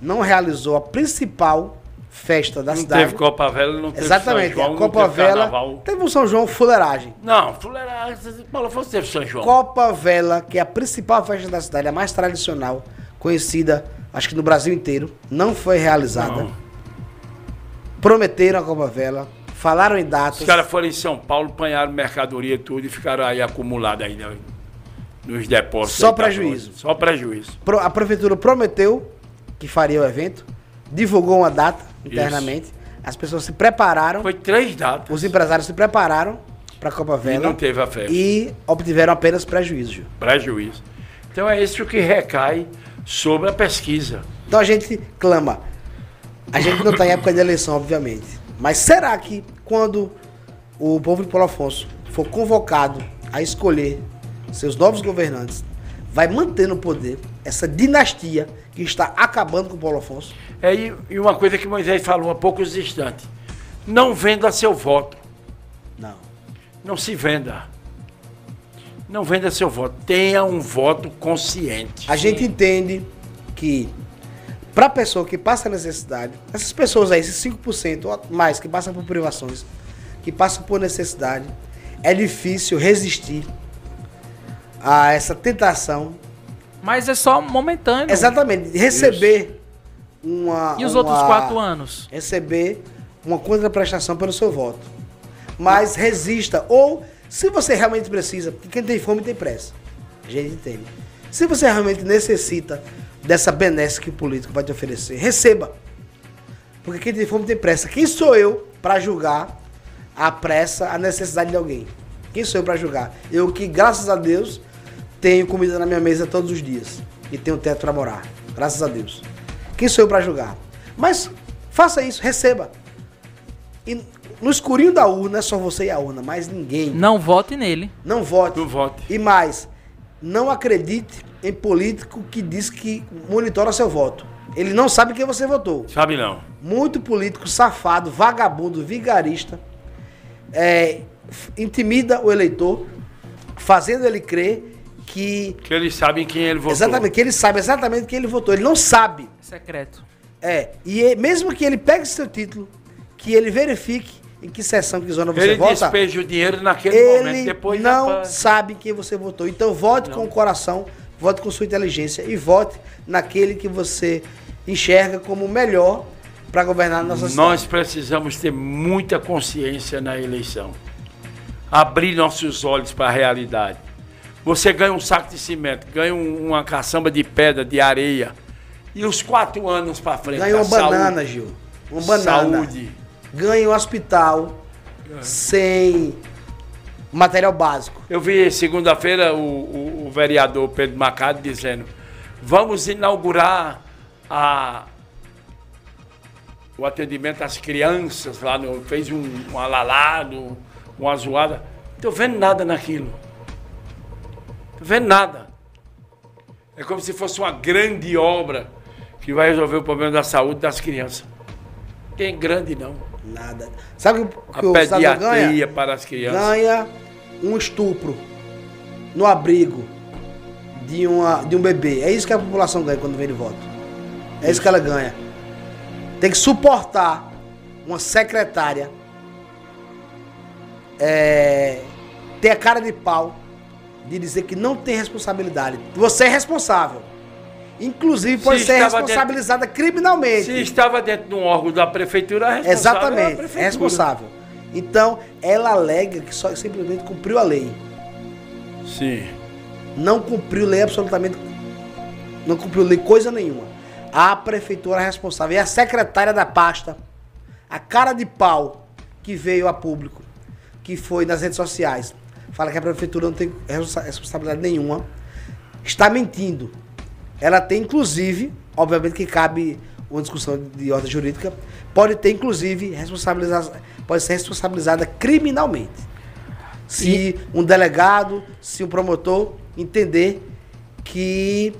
não realizou a principal festa da Não cidade. teve Copa Vela, não teve Exatamente, São João, a não Copa teve Vela. Carnaval. Teve um São João fuleiragem. Não, Fuleiragem, Paulo Afonso teve São João. Copa Vela, que é a principal festa da cidade, a mais tradicional, conhecida, acho que no Brasil inteiro, não foi realizada. Não. Prometeram a Copa Vela, falaram em datas. Os caras foram em São Paulo, apanharam mercadoria e tudo e ficaram aí acumulados aí né, nos depósitos. Só aí, tá prejuízo. doido. Só prejuízo. A prefeitura prometeu que faria o evento, divulgou uma data internamente, as pessoas se prepararam. Foi três datas. Os empresários se prepararam para a Copa E Vela não teve a festa. e obtiveram apenas prejuízo. Prejuízo. Então é isso que recai sobre a pesquisa. Então a gente clama. A gente não está em época de eleição, obviamente. Mas será que quando o povo de Paulo Afonso for convocado a escolher seus novos governantes, vai manter no poder essa dinastia que está acabando com o Paulo Afonso? É, e, e uma coisa que Moisés falou há poucos instantes. Não venda seu voto. Não. Não se venda. Não venda seu voto. Tenha um voto consciente. A gente entende que para a pessoa que passa necessidade, essas pessoas aí, esses 5% ou mais que passam por privações, que passam por necessidade, é difícil resistir a essa tentação. Mas é só momentâneo. Exatamente, receber uma. E os uma- outros quatro anos? Receber uma contraprestação pelo seu voto. Mas resista. Ou, se você realmente precisa, porque quem tem fome tem pressa. A gente entende. Se você realmente necessita dessa benesse que o político vai te oferecer, receba. Porque quem tem fome tem pressa. Quem sou eu para julgar a pressa, a necessidade de alguém? Quem sou eu para julgar? Eu que, graças a Deus, tenho comida na minha mesa todos os dias e tenho teto para morar. Graças a Deus. Quem sou eu para julgar? Mas faça isso, receba. E no escurinho da urna, é só você e a urna, mais ninguém. Não vote nele. Não vote. Não vote. E mais, não acredite em político que diz que monitora seu voto. Ele não sabe quem você votou. Sabe não. Muito político safado, vagabundo, vigarista, é, intimida o eleitor, fazendo ele crer que. Que eles sabem quem ele votou. Exatamente, que ele sabe exatamente quem ele votou. Ele não sabe. Secreto. É, e e- mesmo que ele pegue seu título, que ele verifique em que seção, que zona você Ele vota, despeja o dinheiro naquele ele momento. Depois não rapaz, sabe quem você votou. Então vote com o coração, vote com sua inteligência e vote naquele que você enxerga como o melhor para governar a nossa cidade. Nós precisamos ter muita consciência na eleição. Abrir nossos olhos para a realidade. Você ganha um saco de cimento, ganha um- uma caçamba de pedra, de areia. E os quatro anos para frente. Ganha uma saúde. banana, Gil. Uma banana. Saúde. Ganha um hospital sem material básico. Eu vi segunda-feira o, o- o vereador Pedro Macado dizendo: vamos inaugurar a, o atendimento às crianças lá no. fez um, um alalado, uma zoada. Não estou vendo nada naquilo. Vendo nada. É como se fosse uma grande obra que vai resolver o problema da saúde das crianças. Tem grande não. Nada. Sabe o que, que o pediatria ganha? para as crianças. Ganha um estupro no abrigo de, uma, de um bebê. É isso que a população ganha quando vem de voto. É isso que ela ganha. Tem que suportar uma secretária é, ter a cara de pau de dizer que não tem responsabilidade. Você é responsável. Inclusive pode Se ser responsabilizada criminalmente. Se estava dentro de um órgão da prefeitura, é responsável. é Exatamente, é prefeitura. responsável. Então, ela alega que só simplesmente cumpriu a lei. Sim. Não cumpriu lei absolutamente. Não cumpriu lei coisa nenhuma. A prefeitura é responsável. E a secretária da pasta, a cara de pau que veio a público, que foi nas redes sociais, fala que a prefeitura não tem responsa- responsabilidade nenhuma, está mentindo. Ela tem, inclusive, obviamente que cabe uma discussão de ordem jurídica, pode ter, inclusive, responsabilizar, pode ser responsabilizada criminalmente. se um delegado, se um promotor entender que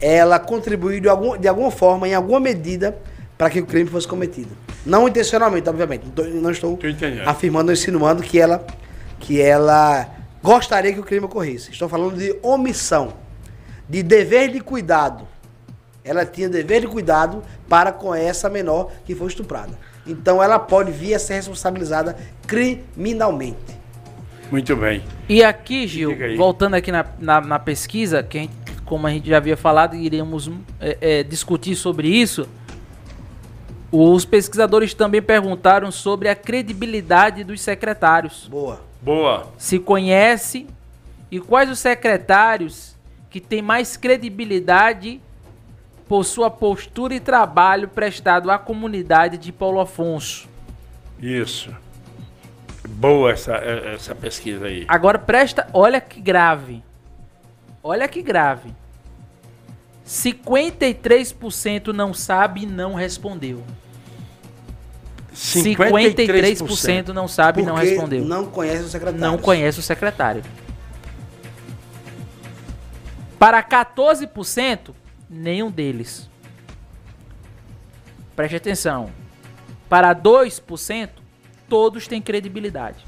ela contribuiu de, algum, de alguma forma, em alguma medida, para que o crime fosse cometido. Não intencionalmente, obviamente. Não, tô- não estou afirmando ou insinuando que ela, que ela gostaria que o crime ocorresse. Estou falando de omissão, de dever de cuidado. Ela tinha dever de cuidado para com essa menor que foi estuprada. Então ela pode vir a ser responsabilizada criminalmente. Muito bem. E aqui, Gil, voltando aqui na, na, na pesquisa, que a gente- como a gente já havia falado, iremos é, é, discutir sobre isso. Os pesquisadores também perguntaram sobre a credibilidade dos secretários. Boa. Boa. Se conhece e quais os secretários que têm mais credibilidade por sua postura e trabalho prestado à comunidade de Paulo Afonso. Isso. Boa essa, eh, essa pesquisa aí. Agora presta, olha que grave. Olha que grave. 53% não sabe e não respondeu. 53% não sabe e não respondeu. Não conhece o secretário. Não conhece o secretário. Para 14%, nenhum deles. Preste atenção. Para 2%, todos têm credibilidade.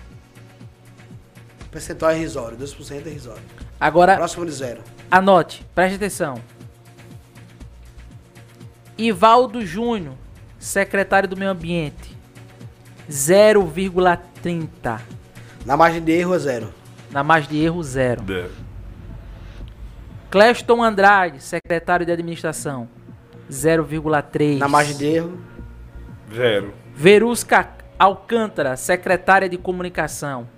Percentual é irrisório, 2% é irrisório. Agora, Próximo de zero. Anote, preste atenção. Ivaldo Júnior, secretário do Meio Ambiente, 0,30. Na margem de erro é zero. Na margem de erro, zero. Cleston Andrade, secretário de Administração, 0,3. Na margem de erro, Zero. Verusca Alcântara, secretária de Comunicação,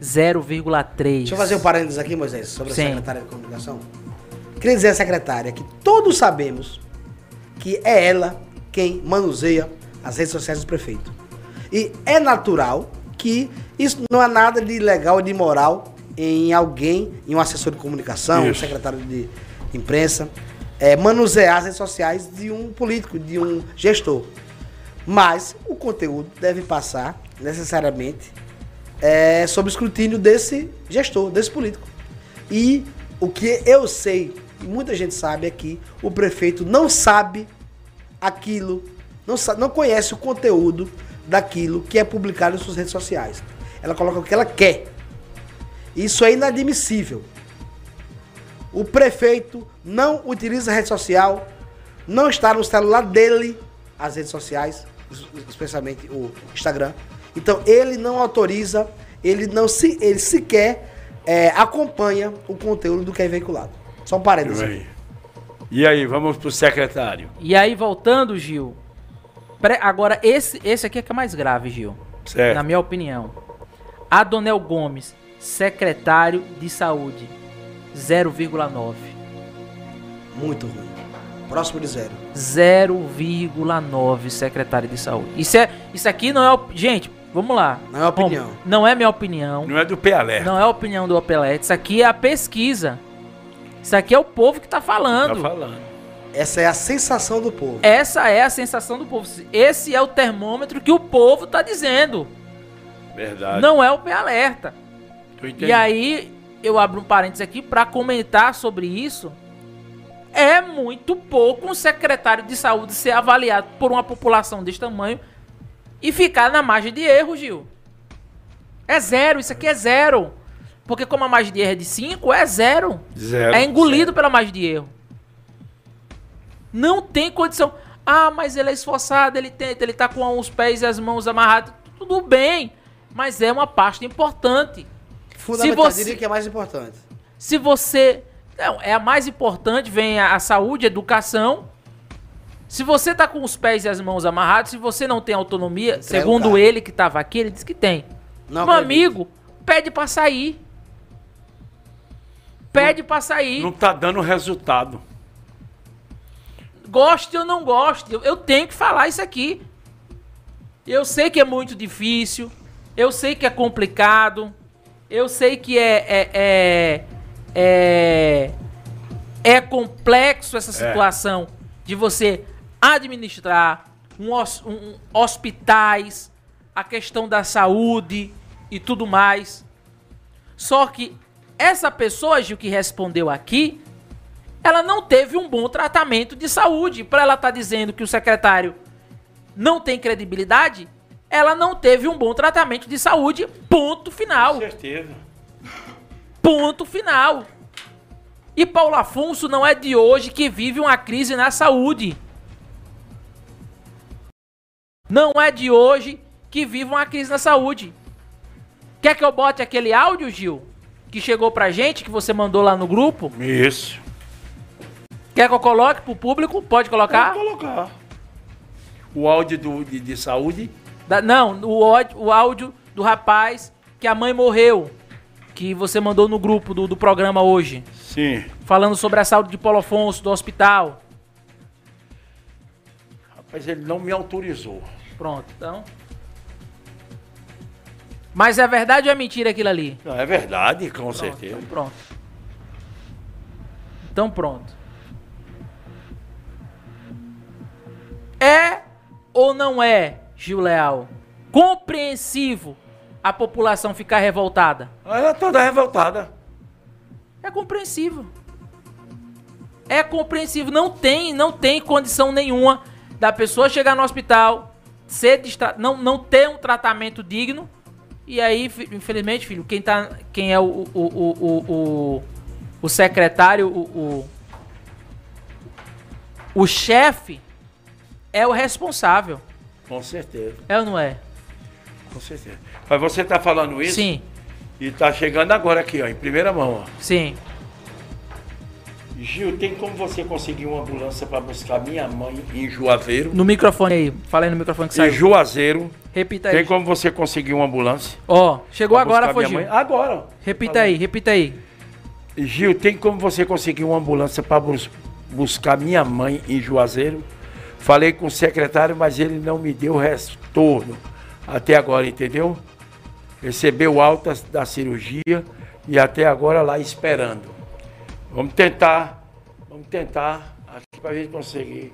0,3. Deixa eu fazer um parênteses aqui, Moisés, sobre Sim. a secretária de comunicação. Queria dizer à secretária que todos sabemos que é ela quem manuseia as redes sociais do prefeito. E é natural que isso não há nada de legal e de moral em alguém, em um assessor de comunicação, um Isso. secretário de imprensa, é, manusear as redes sociais de um político, de um gestor. Mas o conteúdo deve passar necessariamente é, sob escrutínio desse gestor, desse político. E o que eu sei, e muita gente sabe, é que o prefeito não sabe aquilo, não, sa- não conhece o conteúdo daquilo que é publicado em suas redes sociais. Ela coloca o que ela quer. Isso é inadmissível. O prefeito não utiliza a rede social, não está no celular dele as redes sociais, es- especialmente o Instagram. Então ele não autoriza, ele não se, ele sequer é, acompanha o conteúdo do que é veiculado. Só um parênteses. E aí, vamos pro secretário. E aí, voltando, Gil. Pre- Agora, esse, esse aqui é que é mais grave, Gil. Certo. Na minha opinião. Adonel Gomes, secretário de saúde. 0,9. Muito ruim. Próximo de zero. 0,9 secretário de saúde. Isso, é, isso aqui não é. op- Gente, vamos lá. Não é opinião. Vamos- Não é minha opinião. Não é do P-Alerta. Não é a opinião do Opelete. Isso aqui é a pesquisa. Isso aqui é o povo que tá Tá falando. Essa é a sensação do povo. Essa é a sensação do povo. Esse é o termômetro que o povo tá dizendo. Verdade. Não é o pé alerta. E aí, eu abro um parênteses aqui para comentar sobre isso. É muito pouco um secretário de saúde ser avaliado por uma população desse tamanho e ficar na margem de erro, Gil. É zero, isso aqui é zero. Porque como a margem de erro é de 5, é zero. Zero. É engolido pela margem de erro. Não tem condição. Ah, mas ele é esforçado, ele tenta, ele tá com os pés e as mãos amarrados. Tudo bem, mas é uma pasta importante. Fundamental, você- diria que é mais importante. Se você. Não, é a mais importante, vem a, a saúde, a educação. Se você tá com os pés e as mãos amarrados, se você não tem autonomia, segundo ele que tava aqui, ele disse que tem. Não Meu acredito. amigo, pede pra sair. Pede pra sair. Não tá dando resultado. Goste ou não goste, eu, eu tenho que falar isso aqui. Eu sei que é muito difícil, eu sei que é complicado, eu sei que é é é é, é complexo essa situação de você administrar um, um- hospitais, a questão da saúde e tudo mais. Só que essa pessoa, Gil, que respondeu aqui, ela não teve um bom tratamento de saúde. Para ela estar dizendo que o secretário não tem credibilidade, ela não teve um bom tratamento de saúde. Ponto final. Com certeza. Ponto final. E Paulo Afonso não é de hoje que vive uma crise na saúde. Não é de hoje que vive uma crise na saúde. Quer que eu bote aquele áudio, Gil? Que chegou pra gente, que você mandou lá no grupo? Isso. Quer que eu coloque pro público? Pode colocar? Pode colocar. O áudio do, de, de saúde. Da- não, o, o áudio do rapaz que a mãe morreu. Que você mandou no grupo do, do programa hoje. Sim. Falando sobre a saúde de Paulo Afonso, do hospital. Rapaz, ele não me autorizou. Pronto, então. Mas é verdade ou é mentira aquilo ali? Não, é verdade, com certeza. Então pronto. Então pronto. É ou não é, Gil Leal, compreensivo a população ficar revoltada? Ela é toda revoltada. É compreensível. É compreensível. Não tem, não tem condição nenhuma da pessoa chegar no hospital, ser distra... não, não ter um tratamento digno. E aí, infelizmente, filho, quem, tá, quem é o, o, o, o, o, o secretário, o, o, o chefe, é o responsável. Com certeza. É ou não é? Com certeza. Mas você tá falando isso? Sim. E tá chegando agora aqui, ó, em primeira mão, ó. Sim. Gil, tem como você conseguir uma ambulância para buscar minha mãe em Juazeiro? No microfone aí. Fala aí no microfone que Em saiu. Juazeiro. Repita aí. Tem como você conseguir uma ambulância? Ó, chegou Pra agora, foi Gil. mãe? Agora. Repita aí, repita aí. Gil, tem como você conseguir uma ambulância para buscar minha mãe em Juazeiro? Falei com o secretário, mas ele não me deu retorno até agora, entendeu? Recebeu altas da cirurgia e até agora lá esperando. Vamos tentar, vamos tentar aqui para a gente conseguir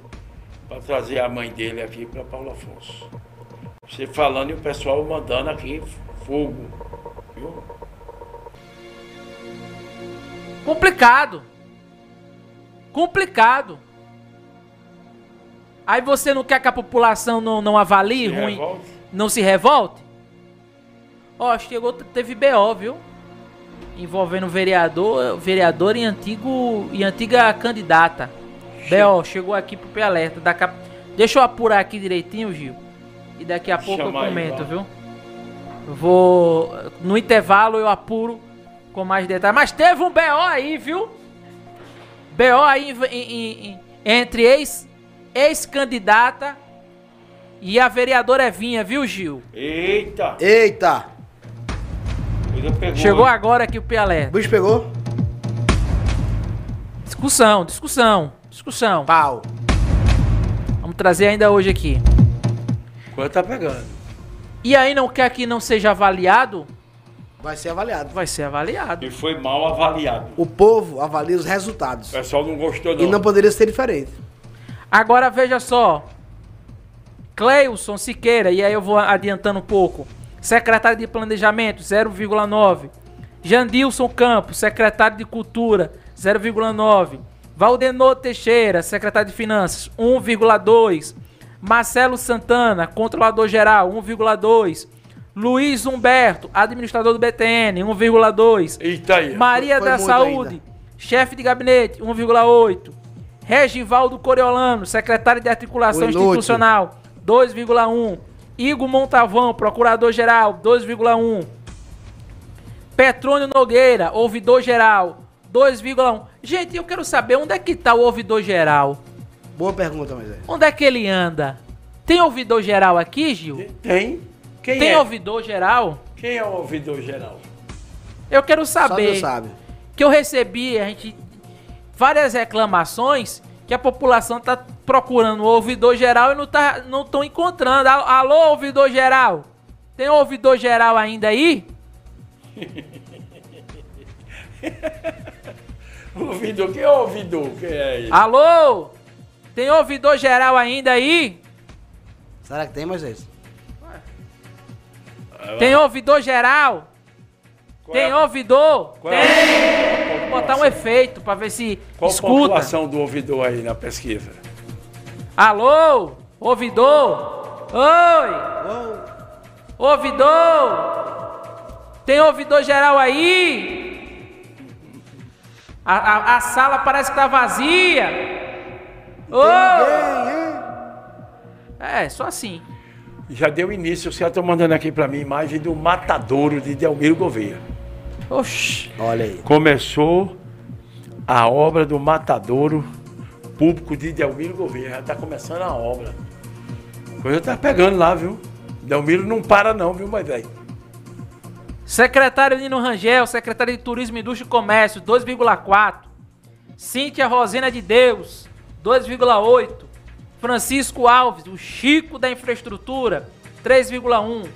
para trazer a mãe dele aqui para Paulo Afonso. Você falando e o pessoal mandando aqui fogo. Viu? Complicado. Complicado. Aí você não quer que a população não, não avalie Se ruim, revolte. não se revolte? Ó, chegou, teve BO, viu? Envolvendo vereador, vereador e antigo e antiga candidata. BO, chegou aqui pro P-Alerta. Daqui a- Deixa eu apurar aqui direitinho, Gil. E daqui a pouco Chama eu aí, comento, vai. viu? Vou. No intervalo eu apuro com mais detalhes. Mas teve um BO aí, viu? BO aí em- em- em- entre ex- ex-candidata e a vereadora Evinha, viu, Gil? Eita! Eita! Pegou, Chegou hein? agora aqui o Pialé. O bicho pegou? Discussão, discussão, discussão. Pau. Vamos trazer ainda hoje aqui. Quanto tá pegando? E aí não quer que não seja avaliado? Vai ser avaliado. Vai ser avaliado. E foi mal avaliado. O povo avalia os resultados. O pessoal não gostou, não. E não poderia ser diferente. Agora veja só. Cleilson Siqueira, e aí eu vou adiantando um pouco. Secretário de Planejamento, 0,9. Jandilson Campos, secretário de Cultura, 0,9. Valdenor Teixeira, secretário de Finanças, 1,2. Marcelo Santana, controlador geral, 1,2. Luiz Humberto, administrador do BTN, 1,2. Eita aí. Maria Foi da Saúde, ainda. chefe de gabinete, 1,8. Regivaldo Coriolano, secretário de Articulação. Institucional, 2,1. Igor Montavão, procurador-geral, 2,1. Petrônio Nogueira, ouvidor-geral, 2,1. Gente, eu quero saber onde é que tá o ouvidor-geral? Boa pergunta, Moisés. Onde é que ele anda? Tem ouvidor-geral aqui, Gil? Tem? Quem Tem é? ouvidor-geral? Quem é o ouvidor geral? Eu quero Só saber. Deus sabe. que eu recebi, a gente várias reclamações que a população tá procurando o ouvidor geral e não tá não estão encontrando. Al- Alô, ouvidor geral? Tem ouvidor geral ainda aí? [LAUGHS] Ouvidor, quem é ouvidor? Quem é ele? Alô? Tem ouvidor geral ainda aí? Será que tem, Moisés? Tem ouvidor geral? Tem ouvidor? Tem! Vou botar um efeito pra ver se Qual a escuta. pontuação do ouvidor aí na pesquisa? Alô? Ouvidor? Oi? Ouvidor? Tem ouvidor geral aí? A, a- a sala parece que tá vazia. Oi? É, só assim. Já deu início, os caras estão mandando aqui pra mim imagem do matadouro de Delmiro Gouveia. Oxi. Olha aí. Começou a obra do matadouro público de Delmiro Gouveia. Já tá começando a obra. Coisa tá pegando lá, viu? Delmiro não para não, viu, mas velho. Secretário Nino Rangel, secretário de Turismo, Indústria e Comércio, 2,4. Cíntia Rosina de Deus, 2,8. Francisco Alves, o Chico da Infraestrutura, 3,1.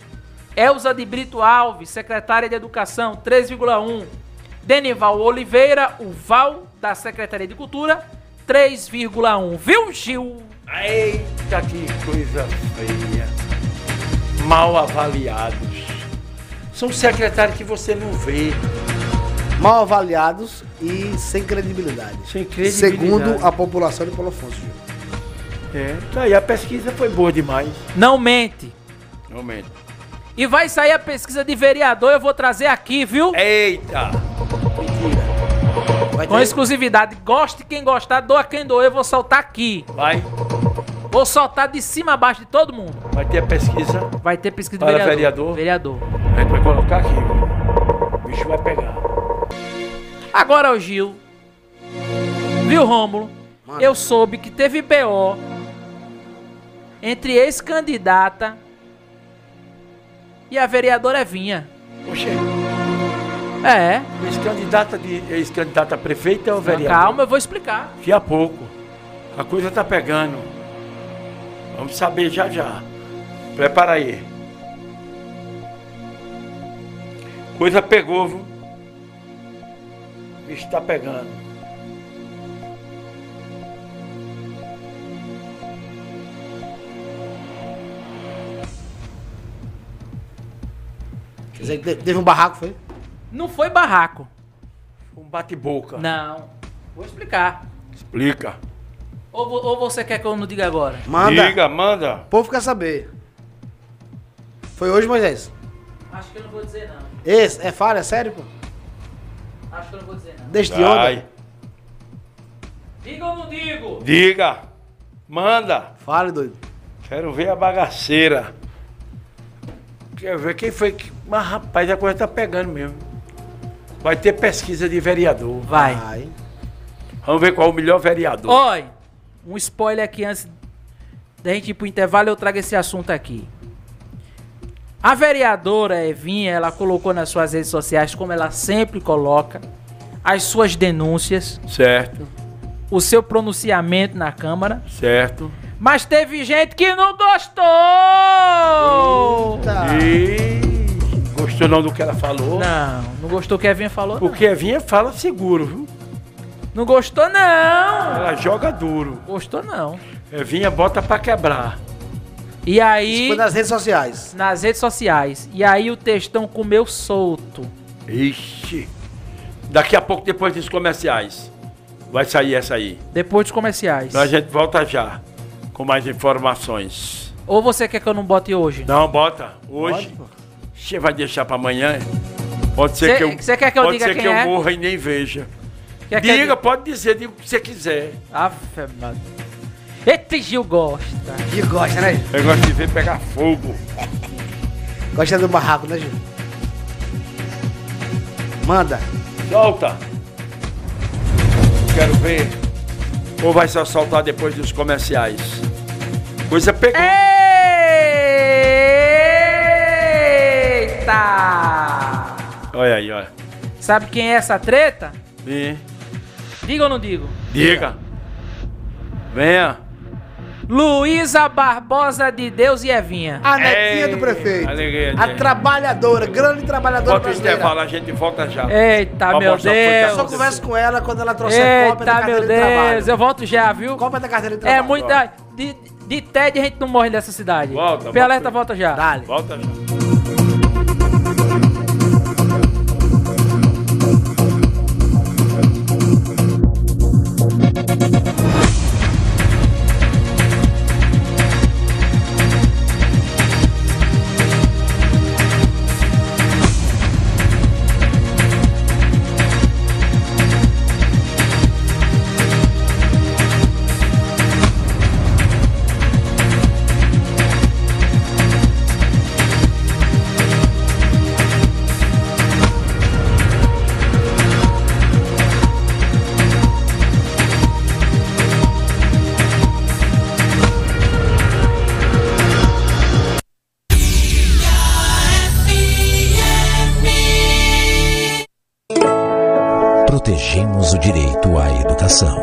Elza de Brito Alves, secretária de Educação, 3,1. Denival Oliveira, o Val da Secretaria de Cultura, 3,1. Viu, Gil? Eita, que coisa feia. Mal avaliados. São secretários que você não vê. Mal avaliados e sem credibilidade. Sem credibilidade. Segundo a população de Paulo Afonso. Gil. É, tá aí, a pesquisa foi boa demais. Não mente. Realmente. E vai sair a pesquisa de vereador, eu vou trazer aqui, viu? Eita! Vai Com exclusividade. Goste quem gostar, doa quem doer, eu vou soltar aqui. Vai, Vou soltar de cima a baixo de todo mundo. vai ter a pesquisa. Vai ter pesquisa de Para vereador? Vereador. A gente vai colocar aqui. O bicho vai pegar. Agora o Gil. Viu, Rômulo? Eu soube que teve BO entre ex-candidata e a vereadora Evinha. Oxê, É. ex-candidata de ex-candidata prefeita ou vereador? Calma, eu vou explicar. Daqui a pouco. A coisa tá pegando. Vamos saber já já. Prepara aí. Coisa pegou, viu? O bicho tá pegando. Quer dizer, teve um barraco, foi? Não foi barraco. Um bate-boca. Não. Vou explicar. Explica. Ou, ou você quer que eu não diga agora? Manda. Diga, manda. O povo quer saber. Foi hoje, Moisés? Acho que eu não vou dizer não. Esse, é falha, é sério, pô? Acho que eu não vou dizer não. Deixa de onda. Vai. Diga ou não digo? Diga. Manda. Fale, doido. Quero ver a bagaceira. Quero ver quem foi que. Mas rapaz, a coisa tá pegando mesmo. Vai ter pesquisa de vereador. Vai. Vai. Vamos ver qual é o melhor vereador. Oi, um spoiler aqui antes da gente ir pro intervalo, eu trago esse assunto aqui. A vereadora Evinha, ela colocou nas suas redes sociais, como ela sempre coloca, as suas denúncias, Certo, o seu pronunciamento na Câmara, certo. Mas teve gente que não gostou! Tá. E gostou não do que ela falou? Não, não gostou o que a Evinha falou? Não, Porque a Vinha fala seguro, viu? não gostou não! Ela joga duro. Gostou não. A Vinha bota pra quebrar. E aí, Foi nas redes sociais. nas redes sociais, e aí o textão comeu solto. Ixi. Daqui a pouco, depois dos comerciais, vai sair essa aí. Depois dos comerciais. Então a gente volta já com mais informações. Ou você quer que eu não bote hoje? Não, bota. Hoje. Você vai deixar pra amanhã? Pode ser Cê- que eu. cê quer que eu pode diga ser quem que eu é? morra e nem veja. Quer eu diga, pode dizer, diga o que você quiser. Aff, mano. Eita, Gil gosta. Gil gosta, né, Gil? Eu gosto de ver pegar fogo. Gosta do barraco, né, Gil? Manda. Solta. Quero ver. Ou vai só soltar depois dos comerciais? Coisa pegou. Eita! Olha aí, olha. Sabe quem é essa treta? E, Diga ou não digo? diga. Venha. Luísa Barbosa de Deus e Evinha. A netinha Ei, do prefeito. alegria, a gente. trabalhadora, grande trabalhadora Bota o brasileira. intervalo, a gente volta já. Eita, Pra meu o Deus. Eu só converso com ela quando ela trouxer cópia da Eita, carteira meu de trabalho. Deus. Eu volto já, viu? Cópia da carteira de trabalho. É muita. De, de TED a gente não morre nessa cidade. Volta, Pialerta volta. volta já. Dale. Volta já. À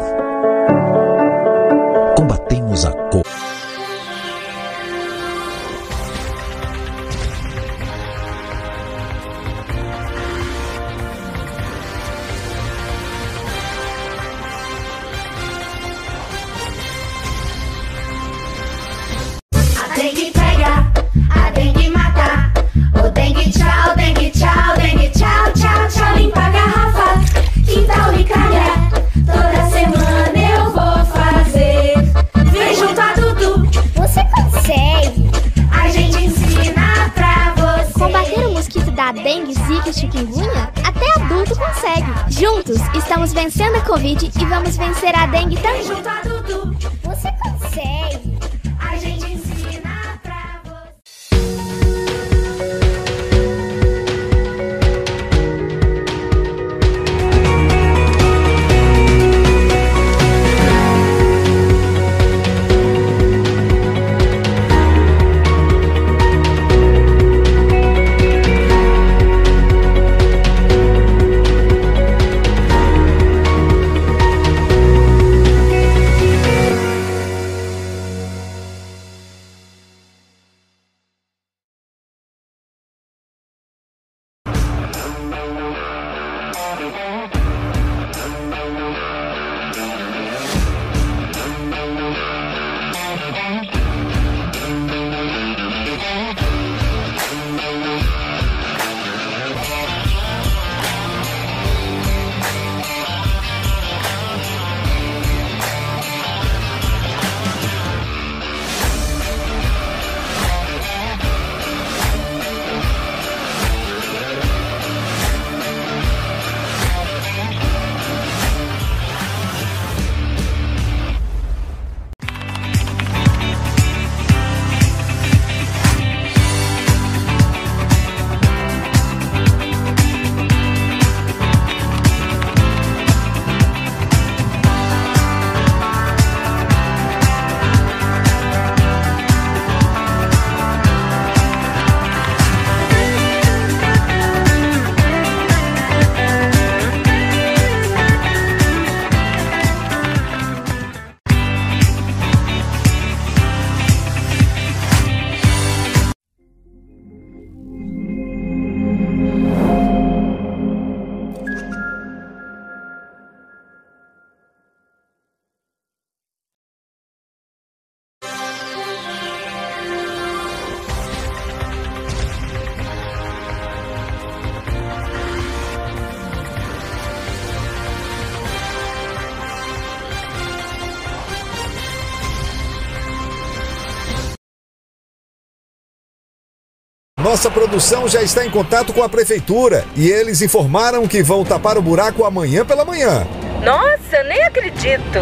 Nossa produção já está em contato com a prefeitura e eles informaram que vão tapar o buraco amanhã pela manhã. Nossa, eu nem acredito.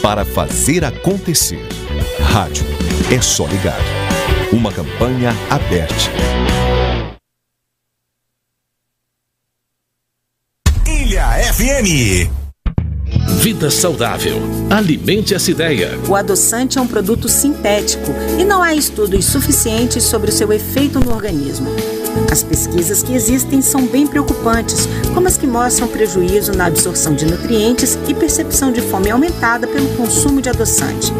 Para fazer acontecer. Rádio é só ligar. Uma campanha aberta. Ilha FM. Vida saudável. Alimente essa ideia. O adoçante é um produto sintético e não há estudos suficientes sobre o seu efeito no organismo. As pesquisas que existem são bem preocupantes, como as que mostram prejuízo na absorção de nutrientes e percepção de fome aumentada pelo consumo de adoçante.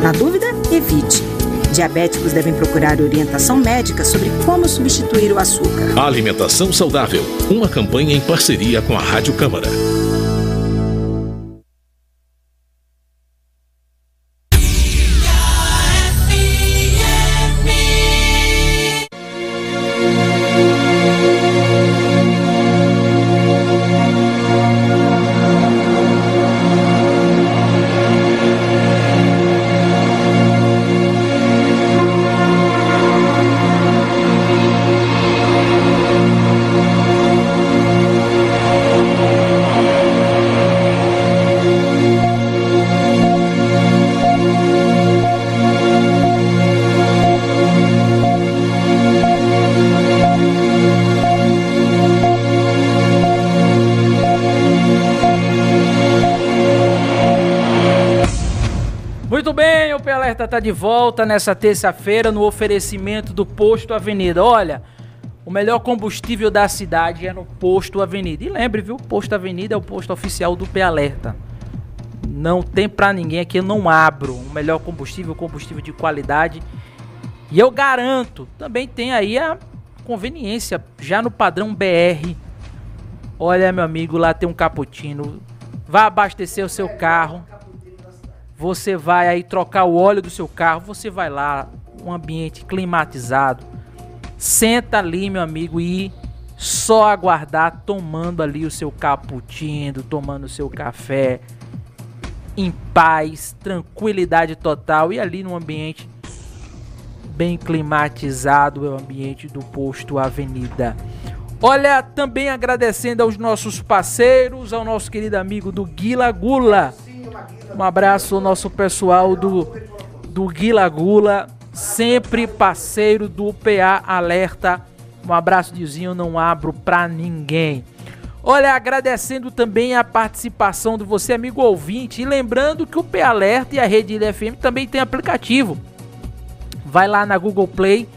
Na dúvida, evite. Diabéticos devem procurar orientação médica sobre como substituir o açúcar. Alimentação saudável. Uma campanha em parceria com a Rádio Câmara. De volta nessa terça-feira no oferecimento do Posto Avenida. Olha, O melhor combustível da cidade é no Posto Avenida. E lembre, viu? Posto Avenida é o posto oficial do P Alerta. Não tem pra ninguém aqui, eu não abro. O melhor combustível, combustível de qualidade. E eu garanto, também tem aí a conveniência, já no padrão BR. Olha, meu amigo, lá tem um cappuccino. Vá abastecer o seu carro. Você vai aí trocar o óleo do seu carro. Você vai lá, um ambiente climatizado. Senta ali, meu amigo, e só aguardar tomando ali o seu cappuccino, tomando o seu café em paz, tranquilidade total e ali no ambiente bem climatizado, é o ambiente do posto Avenida. Olha, também agradecendo aos nossos parceiros, ao nosso querido amigo do Guila Gula. Um abraço ao nosso pessoal do, do Guila Gula, sempre parceiro do PA Alerta. Um abraço, Diozinho, não abro pra ninguém. Olha, agradecendo também a participação de você, amigo ouvinte, e lembrando que o PA Alerta e a Rede Ilha FM também tem aplicativo. Vai lá na Google Play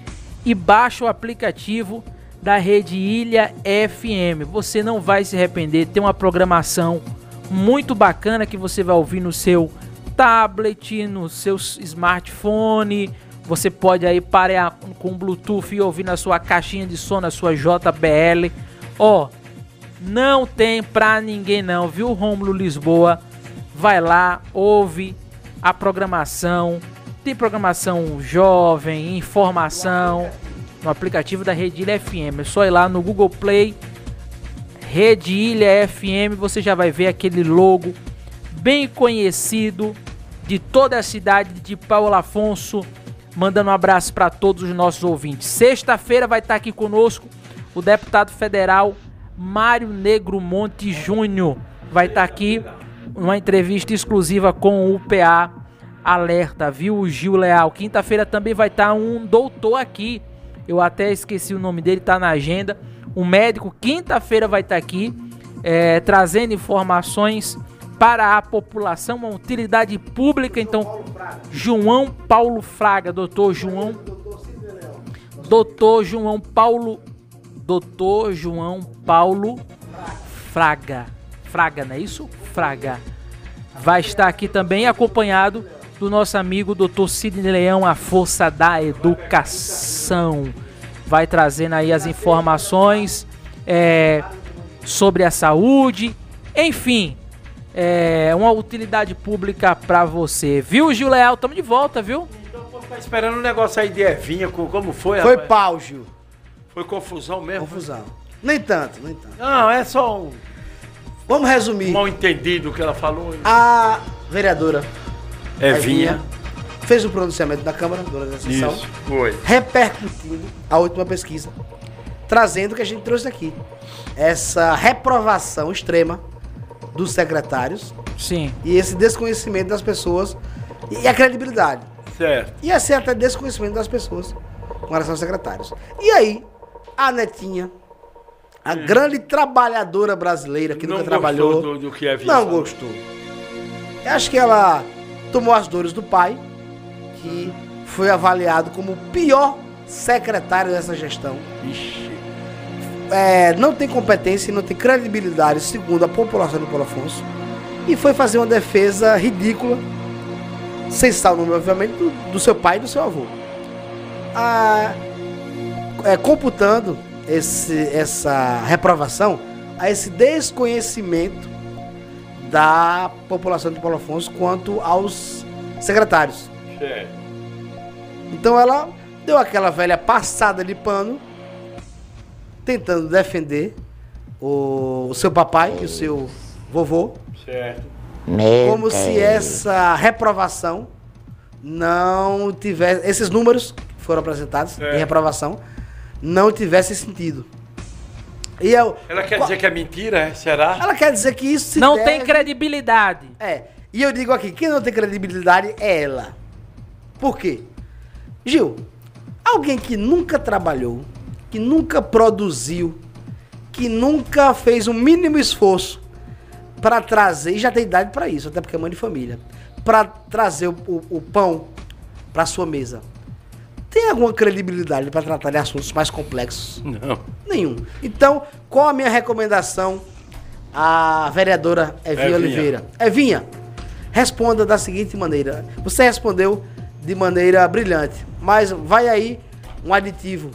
e baixa o aplicativo da Rede Ilha FM. Você não vai se arrepender, tem uma programação muito bacana que você vai ouvir no seu tablet, no seu smartphone. Você pode aí parear com Bluetooth e ouvir na sua caixinha de som, na sua JBL. Ó, oh, não tem pra ninguém não, viu, Rômulo Lisboa? Vai lá, ouve a programação. Tem programação jovem, informação no aplicativo da Rede FM. É só ir lá no Google Play, Rede Ilha FM, você já vai ver aquele logo bem conhecido de toda a cidade de Paulo Afonso. Mandando um abraço para todos os nossos ouvintes. Sexta-feira vai estar aqui conosco o deputado federal Mário Negro Monte Júnior. Vai estar aqui uma entrevista exclusiva com o PA Alerta, viu? O Gil Leal. Quinta-feira também vai estar um doutor aqui. Eu até esqueci o nome dele, tá na agenda. Um médico, quinta-feira vai estar aqui é, trazendo informações para a população, uma utilidade pública. Então, João Paulo Fraga, doutor João. Doutor João Paulo. Doutor João Paulo Fraga. Fraga, não é isso? Fraga. Vai estar aqui também acompanhado do nosso amigo Dr. Sidney Leão, a força da educação. Vai trazendo aí as informações é, sobre a saúde, enfim, é uma utilidade pública para você. Viu, Gil Leal? Tamo de volta, viu? Tá esperando um negócio aí de Evinha, como foi? Foi pau, Gil. Foi confusão mesmo? Confusão. Nem tanto, nem tanto. Não, é só um. Vamos resumir. Mal entendido o que ela falou. A vereadora Evinha fez o pronunciamento da Câmara durante a sessão. Isso, foi. Repercutindo a última pesquisa, trazendo o que a gente trouxe aqui. Essa reprovação extrema dos secretários. Sim. E esse desconhecimento das pessoas e a credibilidade. Certo. E esse até desconhecimento das pessoas com relação aos secretários. E aí, a Netinha, a grande trabalhadora brasileira que Não nunca trabalhou, do- do que Evinha não gostou. Eu acho que ela tomou as dores do pai, que foi avaliado como o pior secretário dessa gestão. Ixi. É, não tem competência e não tem credibilidade, segundo a população do Paulo Afonso, e foi fazer uma defesa ridícula, sem citar o nome, obviamente, do, do seu pai e do seu avô. Ah, é, computando esse, essa reprovação a esse desconhecimento da população de Paulo Afonso quanto aos secretários. Certo. Então ela deu aquela velha passada de pano, tentando defender o, o seu papai e o seu vovô, Certo. como se essa reprovação não tivesse. Esses números que foram apresentados É. de reprovação não tivessem sentido. E eu, Ela quer dizer que é mentira, é? será? ela quer dizer que isso se Não deve- tem credibilidade. É. E eu digo aqui, quem não tem credibilidade é ela. Por quê? Gil, alguém que nunca trabalhou, que nunca produziu, que nunca fez um mínimo esforço para trazer, e já tem idade para isso, até porque é mãe de família, para trazer o, o- o pão para sua mesa, tem alguma credibilidade para tratar de assuntos mais complexos? Não. Nenhum. Então, qual a minha recomendação à vereadora Evinha, Evinha. Oliveira? Evinha, responda da seguinte maneira. Você respondeu de maneira brilhante, mas vai aí um aditivo,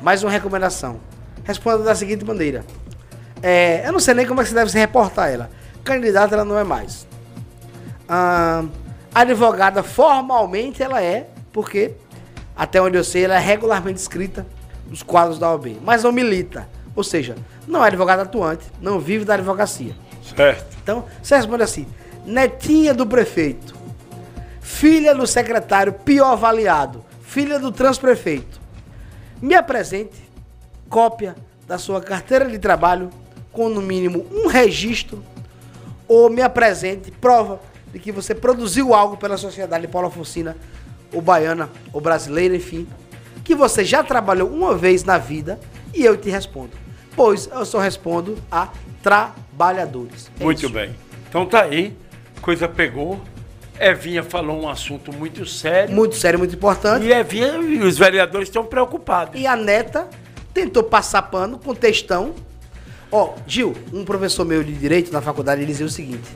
mais uma recomendação. Responda da seguinte maneira. É, eu não sei nem como é que você deve se reportar ela. Candidata ela não é mais. Ah, advogada formalmente ela é, porque até onde eu sei ela é regularmente escrita nos quadros da OAB, mas não milita. Ou seja, não é advogada atuante, não vive da advocacia. Certo. Então, você responde assim: netinha do prefeito, filha do secretário pior avaliado, filha do transprefeito. Me apresente cópia da sua carteira de trabalho com no mínimo um registro ou me apresente prova de que você produziu algo pela sociedade paulo-afoncina ou baiana ou brasileira, enfim, que você já trabalhou uma vez na vida e eu te respondo. Pois eu só respondo a trabalhadores. É Muito isso. bem. Então tá aí, coisa pegou. Evinha falou um assunto muito sério. Muito sério, muito importante. E Evinha e os vereadores estão preocupados. E a neta tentou passar pano com textão. Ó, Gil, um professor meu de direito na faculdade, ele dizia o seguinte: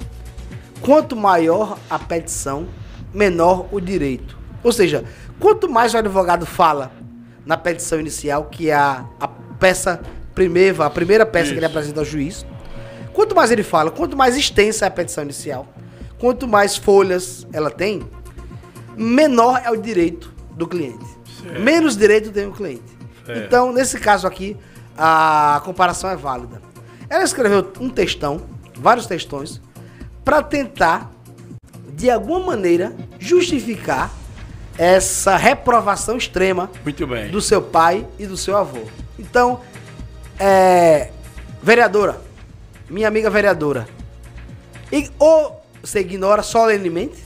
quanto maior a petição, menor o direito. Ou seja, quanto mais o advogado fala na petição inicial, que é a, a peça primeira, a primeira peça que ele apresenta ao juiz, quanto mais ele fala, quanto mais extensa é a petição inicial, quanto mais folhas ela tem, menor é o direito do cliente. Certo. Menos direito tem o cliente. Certo. Então, nesse caso aqui, a comparação é válida. Ela escreveu um textão, vários textões, para tentar, de alguma maneira, justificar essa reprovação extrema do seu pai e do seu avô. Então, é, vereadora, minha amiga vereadora, e, ou você ignora solenemente,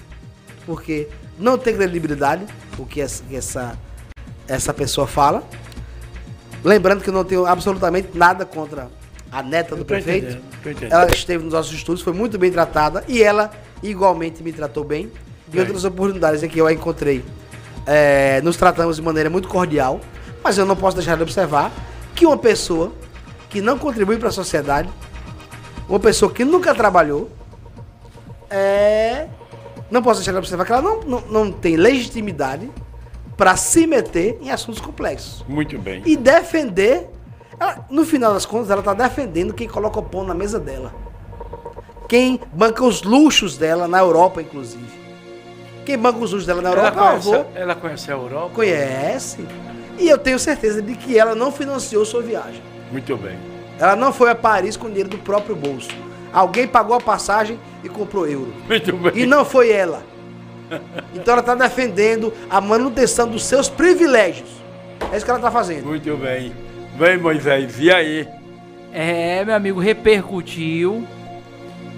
porque não tem credibilidade o que essa, essa, pessoa fala. Lembrando que eu não tenho absolutamente nada contra a neta do prefeito. entendendo. Ela esteve nos nossos estudos, foi muito bem tratada e ela igualmente me tratou bem. E outras oportunidades em que eu a encontrei, é, nos tratamos de maneira muito cordial. Mas eu não posso deixar de observar que uma pessoa que não contribui para a sociedade, uma pessoa que nunca trabalhou, é, não posso deixar de observar que ela não, não, não tem legitimidade para se meter em assuntos complexos. Muito bem. E defender, ela- no final das contas, ela está defendendo quem coloca o pão na mesa dela. Quem banca os luxos dela na Europa, inclusive. Quem banca os luxos dela na Ela Europa é o avô. conhece, ela conhece a Europa? Conhece. E eu tenho certeza de que ela não financiou sua viagem. Muito bem. Ela não foi a Paris com dinheiro do próprio bolso. Alguém pagou a passagem e comprou euro. Muito bem. E não foi ela. Então ela está defendendo a manutenção dos seus privilégios. É isso que ela está fazendo. Muito bem. Vem, Moisés, e aí? É, meu amigo, repercutiu.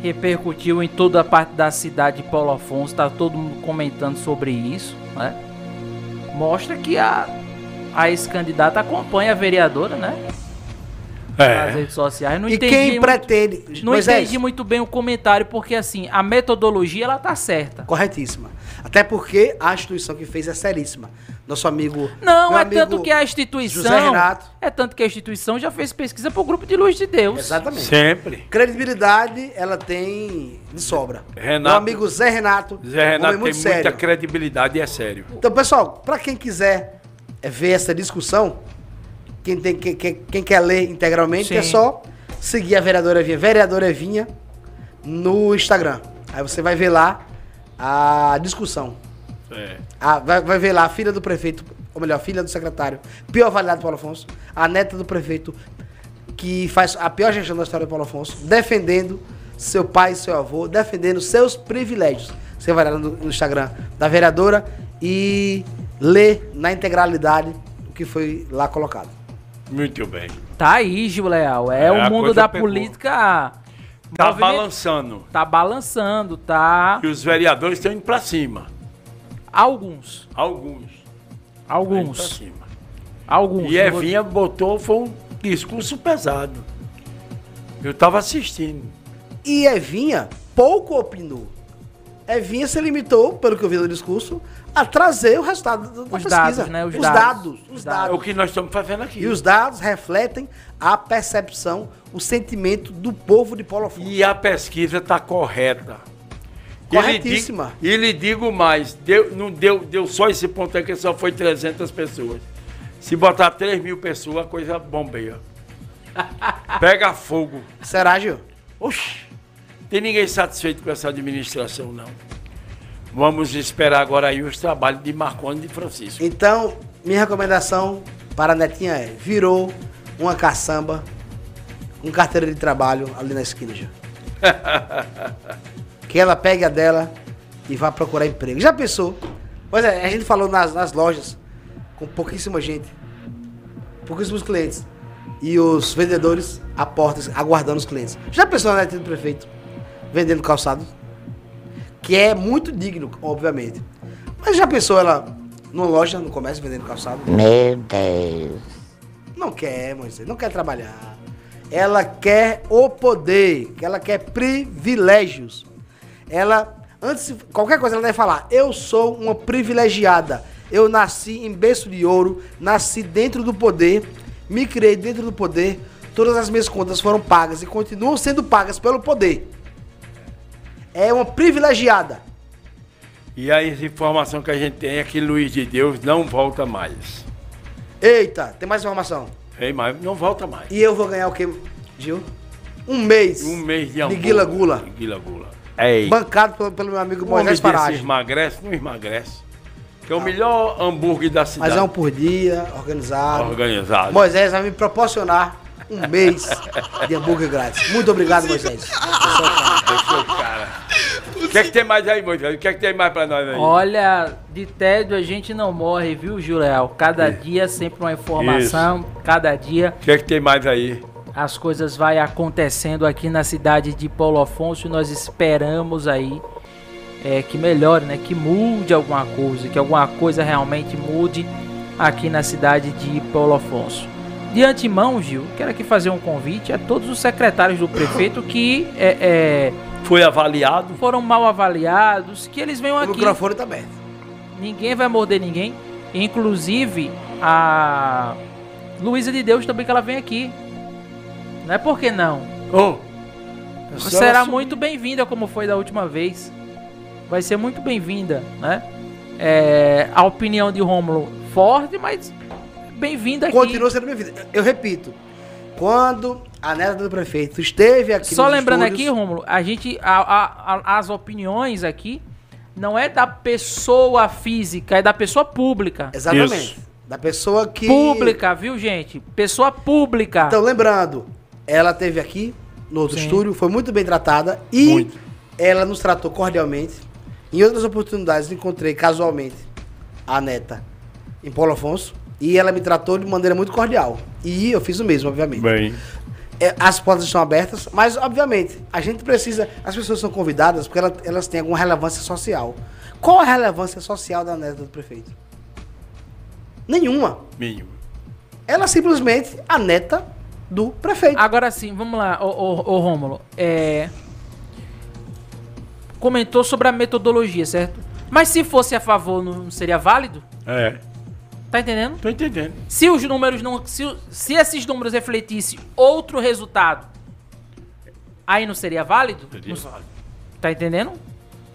Repercutiu em toda a parte da cidade de Paulo Afonso. Tá todo mundo comentando sobre isso, né? Mostra que a, a ex-candidata acompanha a vereadora, né? Nas redes sociais. Não E entendi quem muito- pretende. Não Moisés, entendi muito bem o comentário, porque assim, a metodologia ela tá certa. Corretíssima. Até porque a instituição que fez é seríssima. Nosso amigo. Não, é amigo tanto que a instituição. José Renato. É tanto que a instituição já fez pesquisa pro grupo de luz de Deus. Exatamente. Sempre. Credibilidade ela tem de sobra. Renato- Meu amigo Zé Renato. Zé Renato homem tem muito muita sério. credibilidade e é sério. Então, pessoal, para quem quiser é, ver essa discussão, quem, tem, quem, quem- quem quer ler integralmente, Sim. é só seguir a vereadora Evinha, vereadora Evinha, no Instagram. Aí você vai ver lá a discussão. É. A- vai, vai ver lá a filha do prefeito, ou melhor, a filha do secretário, pior avaliado Paulo Afonso, a neta do prefeito, que faz a pior gestão da história do Paulo Afonso, defendendo seu pai e seu avô, defendendo seus privilégios. Você vai lá no, no Instagram da vereadora e lê na integralidade o que foi lá colocado. Muito bem. Tá aí, Gil Leal. É, É, o mundo da pegou. política. Tá moviment- balançando. Tá balançando, tá. E os vereadores estão indo pra cima. Alguns. Alguns. Indo pra Alguns. cima. Alguns. E não vou- Evinha botou, foi um discurso pesado. Eu tava assistindo. E Evinha pouco opinou. Evinha se limitou, pelo que eu vi no discurso, a trazer o resultado do- da Os pesquisa. dados, né? Os Os, dados. dados. Os Os dados. É o que nós estamos fazendo aqui. E os dados refletem a percepção, o sentimento do povo de Paulo Afonso. E a pesquisa está correta. Corretíssima. E lhe, digo, e lhe digo mais, deu, não deu, deu só esse ponto aqui, só foi 300 pessoas. Se botar 3 mil pessoas, a coisa bombeia. [LAUGHS] Pega fogo. Será, Gil? Oxi, tem ninguém satisfeito com essa administração, não. Vamos esperar agora aí os trabalhos de Marconi e de Francisco. Então, minha recomendação para a Netinha é: virou uma caçamba com carteira de trabalho ali na esquina, Gil. [LAUGHS] que ela pegue a dela e vá procurar emprego. Já pensou? Pois é, a gente falou nas, nas lojas com pouquíssima gente, pouquíssimos clientes. E os vendedores à porta, aguardando os clientes. Já pensou na netinha do prefeito? Vendendo calçado? Que é muito digno, obviamente. Mas já pensou ela numa loja, no comércio, vendendo calçado? Meu Deus. Não quer, Moisés, não quer trabalhar. Ela quer o poder, ela quer privilégios. Ela, antes de qualquer coisa, ela deve falar: Eu sou uma privilegiada. Eu nasci em berço de ouro, nasci dentro do poder, me criei dentro do poder. Todas as minhas contas foram pagas e continuam sendo pagas pelo poder. É uma privilegiada. E a informação que a gente tem é que Luiz de Deus não volta mais. Eita, tem mais informação. Ei, mas não volta mais. E eu vou ganhar o quê, Gil? Um mês. Um mês de de hambúrguer. Guila Gula. De Guila Gula. Ei. Bancado pelo, pelo meu amigo O Moisés desse Parage. emagrece, não emagrece. Que é o melhor hambúrguer da cidade. Mas é um por dia, organizado. Organizado. Moisés vai me proporcionar um mês de hambúrguer grátis. Muito obrigado, Moisés. [LAUGHS] Deixa o cara. O que é que tem mais aí, Moisés? O que é que tem mais pra nós aí? Olha, de tédio a gente não morre, viu, Juliel? Cada dia sempre uma informação, cada dia O que é que tem mais aí? as coisas vai acontecendo aqui na cidade de Paulo Afonso e nós esperamos aí é, que melhore, né? Que mude alguma coisa, que alguma coisa realmente mude aqui na cidade de Paulo Afonso. De antemão, Gil, quero aqui fazer um convite a todos os secretários do prefeito que é, é, Foi avaliado? foram mal avaliados, que eles venham O aqui. microfone tá aberto. Ninguém vai morder ninguém. Inclusive a Luísa de Deus também que ela vem aqui. Não é por que não? Oh, Será muito bem-vinda como foi da última vez. Vai ser muito bem-vinda, né? É, a opinião de Rômulo forte, mas bem-vinda aqui. Continua sendo bem-vindo. Eu repito, quando a neta do prefeito esteve aqui Só nos lembrando estúdios- aqui, Rômulo, a gente a- a- a- as opiniões aqui não é da pessoa física, é da pessoa pública. Exatamente. Da pessoa que. Pública, viu, gente? Pessoa pública. Então, lembrando, ela esteve aqui no outro Sim. estúdio, foi muito bem tratada e ela nos tratou cordialmente. Em outras oportunidades, encontrei casualmente a neta em Paulo Afonso e ela me tratou de maneira muito cordial. E eu fiz o mesmo, obviamente. Bem. É, as portas estão abertas, mas obviamente a gente precisa. As pessoas são convidadas porque elas, elas têm alguma relevância social. Qual a relevância social da neta do prefeito? Nenhuma. Mínimo. Ela é simplesmente a neta do prefeito. Agora sim, vamos lá, ô, ô, ô Rômulo. É... Comentou sobre a metodologia, certo? Mas se fosse a favor, não seria válido? É. Tá entendendo? Tô entendendo. Se os números não. Se, se esses números refletissem outro resultado, aí não seria válido? Seria Não- válido. Tá entendendo?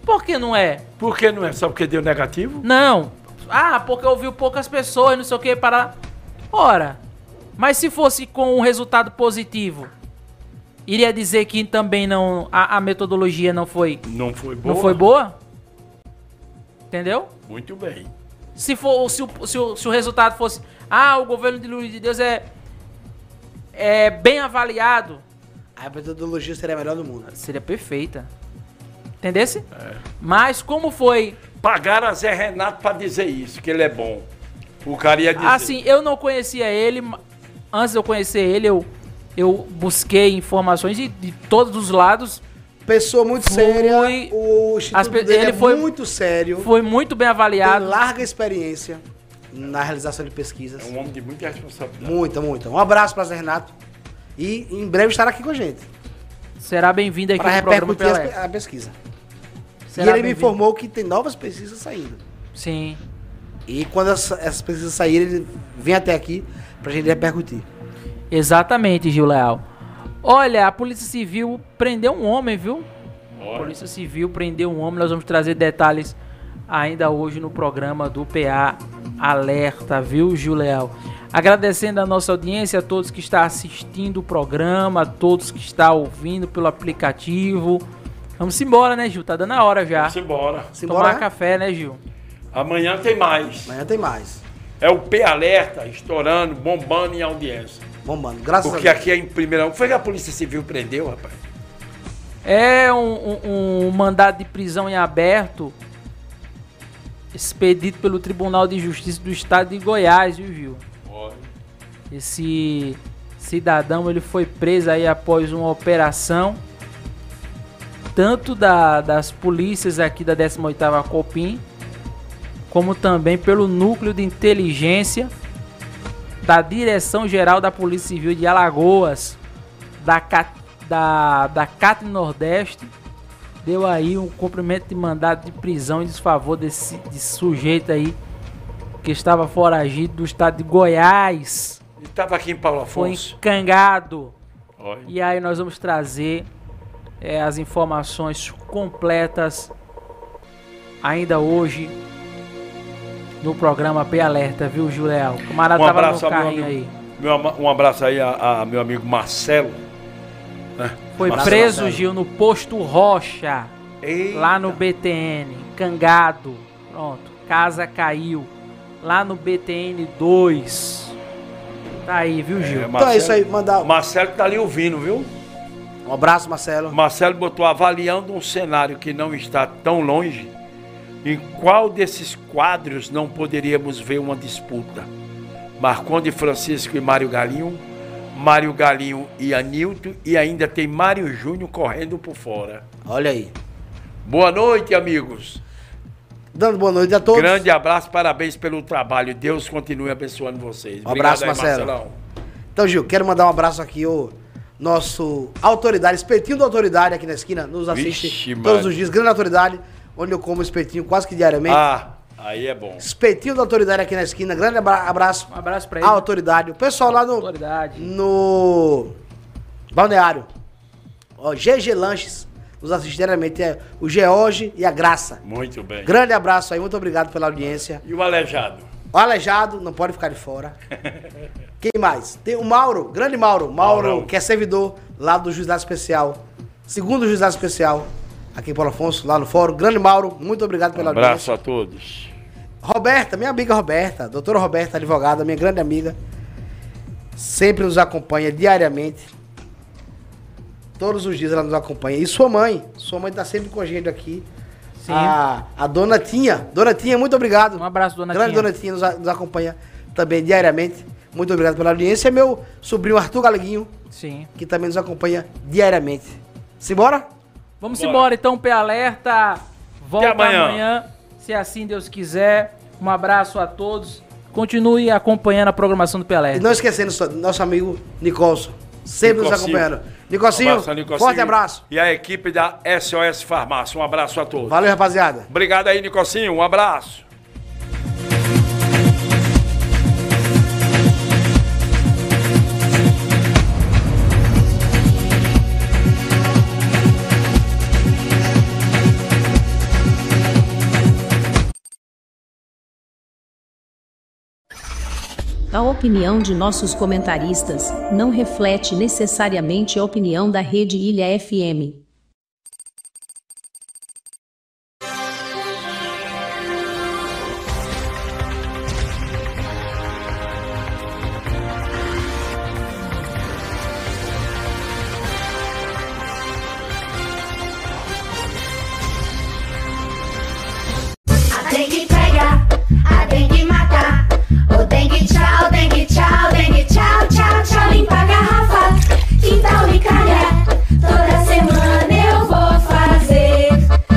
Por que não é? Por que não é? Só porque deu negativo? Não. Ah, porque ouviu poucas pessoas, não sei o que, para. Ora. Mas se fosse com um resultado positivo, iria dizer que também não. A, a metodologia não foi. Não foi boa? Não foi boa? Entendeu? Muito bem. Se, for, se, o, se, o, se o resultado fosse. Ah, o governo de Luiz de Deus é. É bem avaliado. A metodologia seria a melhor do mundo. Seria perfeita. Entendesse? Mas como foi. Pagaram a Zé Renato pra dizer isso, que ele é bom. O cara ia dizer. Assim, eu não conhecia ele. Antes de eu conhecer ele, eu, eu busquei informações de, de todos os lados. Pessoa muito Fui- séria. O instituto pe- dele ele é foi- muito sério. Foi muito bem Tem avaliado. larga experiência na realização de pesquisas. É um homem de muita responsabilidade. Muita, muita. Um abraço para Zé Renato. E em breve estará aqui com a gente. Será bem-vindo aqui Para no programa Pelé. a pesquisa. Será e ele me informou que tem novas pesquisas saindo. Sim. E quando essa- essas pesquisas saírem, ele vem até aqui pra gente repercutir. Exatamente, Gil Leal. Olha, a Polícia Civil prendeu um homem, viu? A Polícia Civil prendeu um homem. Nós vamos trazer detalhes ainda hoje no programa do PA Alerta, viu, Gil Leal? Agradecendo a nossa audiência, a todos que estão assistindo o programa, a todos que estão ouvindo pelo aplicativo. Vamos embora, né, Gil? Tá dando a hora já. Vamos embora. Tomar café, né, Gil? Amanhã tem mais. Amanhã tem mais. É o P Alerta estourando, bombando em audiência. Bombando, graças Porque a Deus. aqui é em primeira. Foi que a Polícia Civil prendeu, rapaz? É um, um- um mandado de prisão em aberto expedido pelo Tribunal de Justiça do Estado de Goiás, viu, Gil? Esse cidadão ele foi preso aí após uma operação tanto da- das polícias aqui da 18ª Copim, como também pelo núcleo de inteligência da Direção Geral da Polícia Civil de Alagoas, da Cat, da, da CAT Nordeste, deu aí um cumprimento de mandado de prisão em desfavor desse, desse sujeito aí que estava foragido do estado de Goiás. Ele estava aqui em Paulo Foi Afonso. encangado. Olha. E aí nós vamos trazer eh, as informações completas ainda hoje no programa P Alerta, viu, Juliel? O camarada Um tava no abraço, a meu carrinho amigo, aí. meu um abraço aí a, a meu amigo Marcelo. né? Foi Marcelo preso, Marcelo. Gil, no posto Rocha, Eita. lá no BTN, encangado. Pronto, casa caiu. Lá no BTN 2. Tá aí, viu, Gil? Então é isso aí, mandar. O Marcelo tá ali ouvindo, viu? Um abraço, Marcelo. Marcelo botou avaliando um cenário que não está tão longe. Em qual desses quadros não poderíamos ver uma disputa? Marconde Francisco e Mário Galinho, Mário Galinho e Anilton e ainda tem Mário Júnior correndo por fora. Olha aí. Boa noite, amigos. Dando boa noite a todos. Grande abraço, parabéns pelo trabalho. Deus continue abençoando vocês. Um abraço, aí, Marcelo. Marcelão. Então, Gil, quero mandar um abraço aqui ao nosso autoridade, espetinho da autoridade aqui na esquina, nos assiste Vixe, todos Maria. os dias. Grande autoridade, onde eu como espetinho quase que diariamente. Ah, aí é bom. Espetinho da autoridade aqui na esquina. Grande abra- abraço. Um abraço pra A ele. autoridade. O pessoal lá no. Autoridade. No. Balneário. Ó, GG Lanches. Nos assiste diariamente. É o George e a Graça. Muito bem. Grande abraço aí. Muito obrigado pela audiência. E o aleijado? O Aleijado não pode ficar de fora. [LAUGHS] Quem mais? Tem o Mauro, grande Mauro. Mauro, Maurão. que é servidor lá do Juizado Especial. Segundo Juizado Especial, aqui em Paulo Afonso, lá no fórum. Grande Mauro, muito obrigado pela Um abraço a todos. Roberta, minha amiga Roberta, doutora Roberta, advogada, minha grande amiga, sempre nos acompanha diariamente. Todos os dias ela nos acompanha. E sua mãe, sua mãe tá sempre com a gente aqui. Sim. A, a dona Tinha. Dona Tinha, muito obrigado. Um abraço, dona grande Tinha. Dona Tinha nos, nos acompanha também diariamente. Muito obrigado pela audiência. E meu sobrinho Arthur Galeguinho, Sim. que também nos acompanha diariamente. Simbora? Vamos Bora. embora então, P Alerta. Volta amanhã. amanhã. se assim Deus quiser. Um abraço a todos. Continue acompanhando a programação do P E não esquecendo nosso amigo Nicolson, sempre nos acompanhando. Nicocinho, Um abraço forte abraço. E a equipe da SOS Farmácia. Um abraço a todos. Valeu, rapaziada. Obrigado aí, Nicocinho. Um abraço. A opinião de nossos comentaristas não reflete necessariamente a opinião da Rede Ilha FM. Dengue tchau, dengue tchau, dengue tchau, tchau, tchau. Limpa a garrafa, quintal e calha. Toda semana eu vou fazer.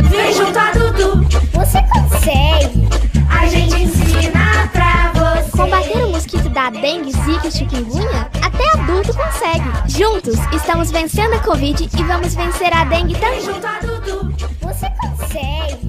Vem junto a Dudu. Você consegue! A gente ensina pra você. Combater o mosquito da dengue, zika e chikungunya? Até adulto consegue! Juntos, estamos vencendo a Covid e vamos vencer a dengue também! Vem junto a Dudu. Você consegue!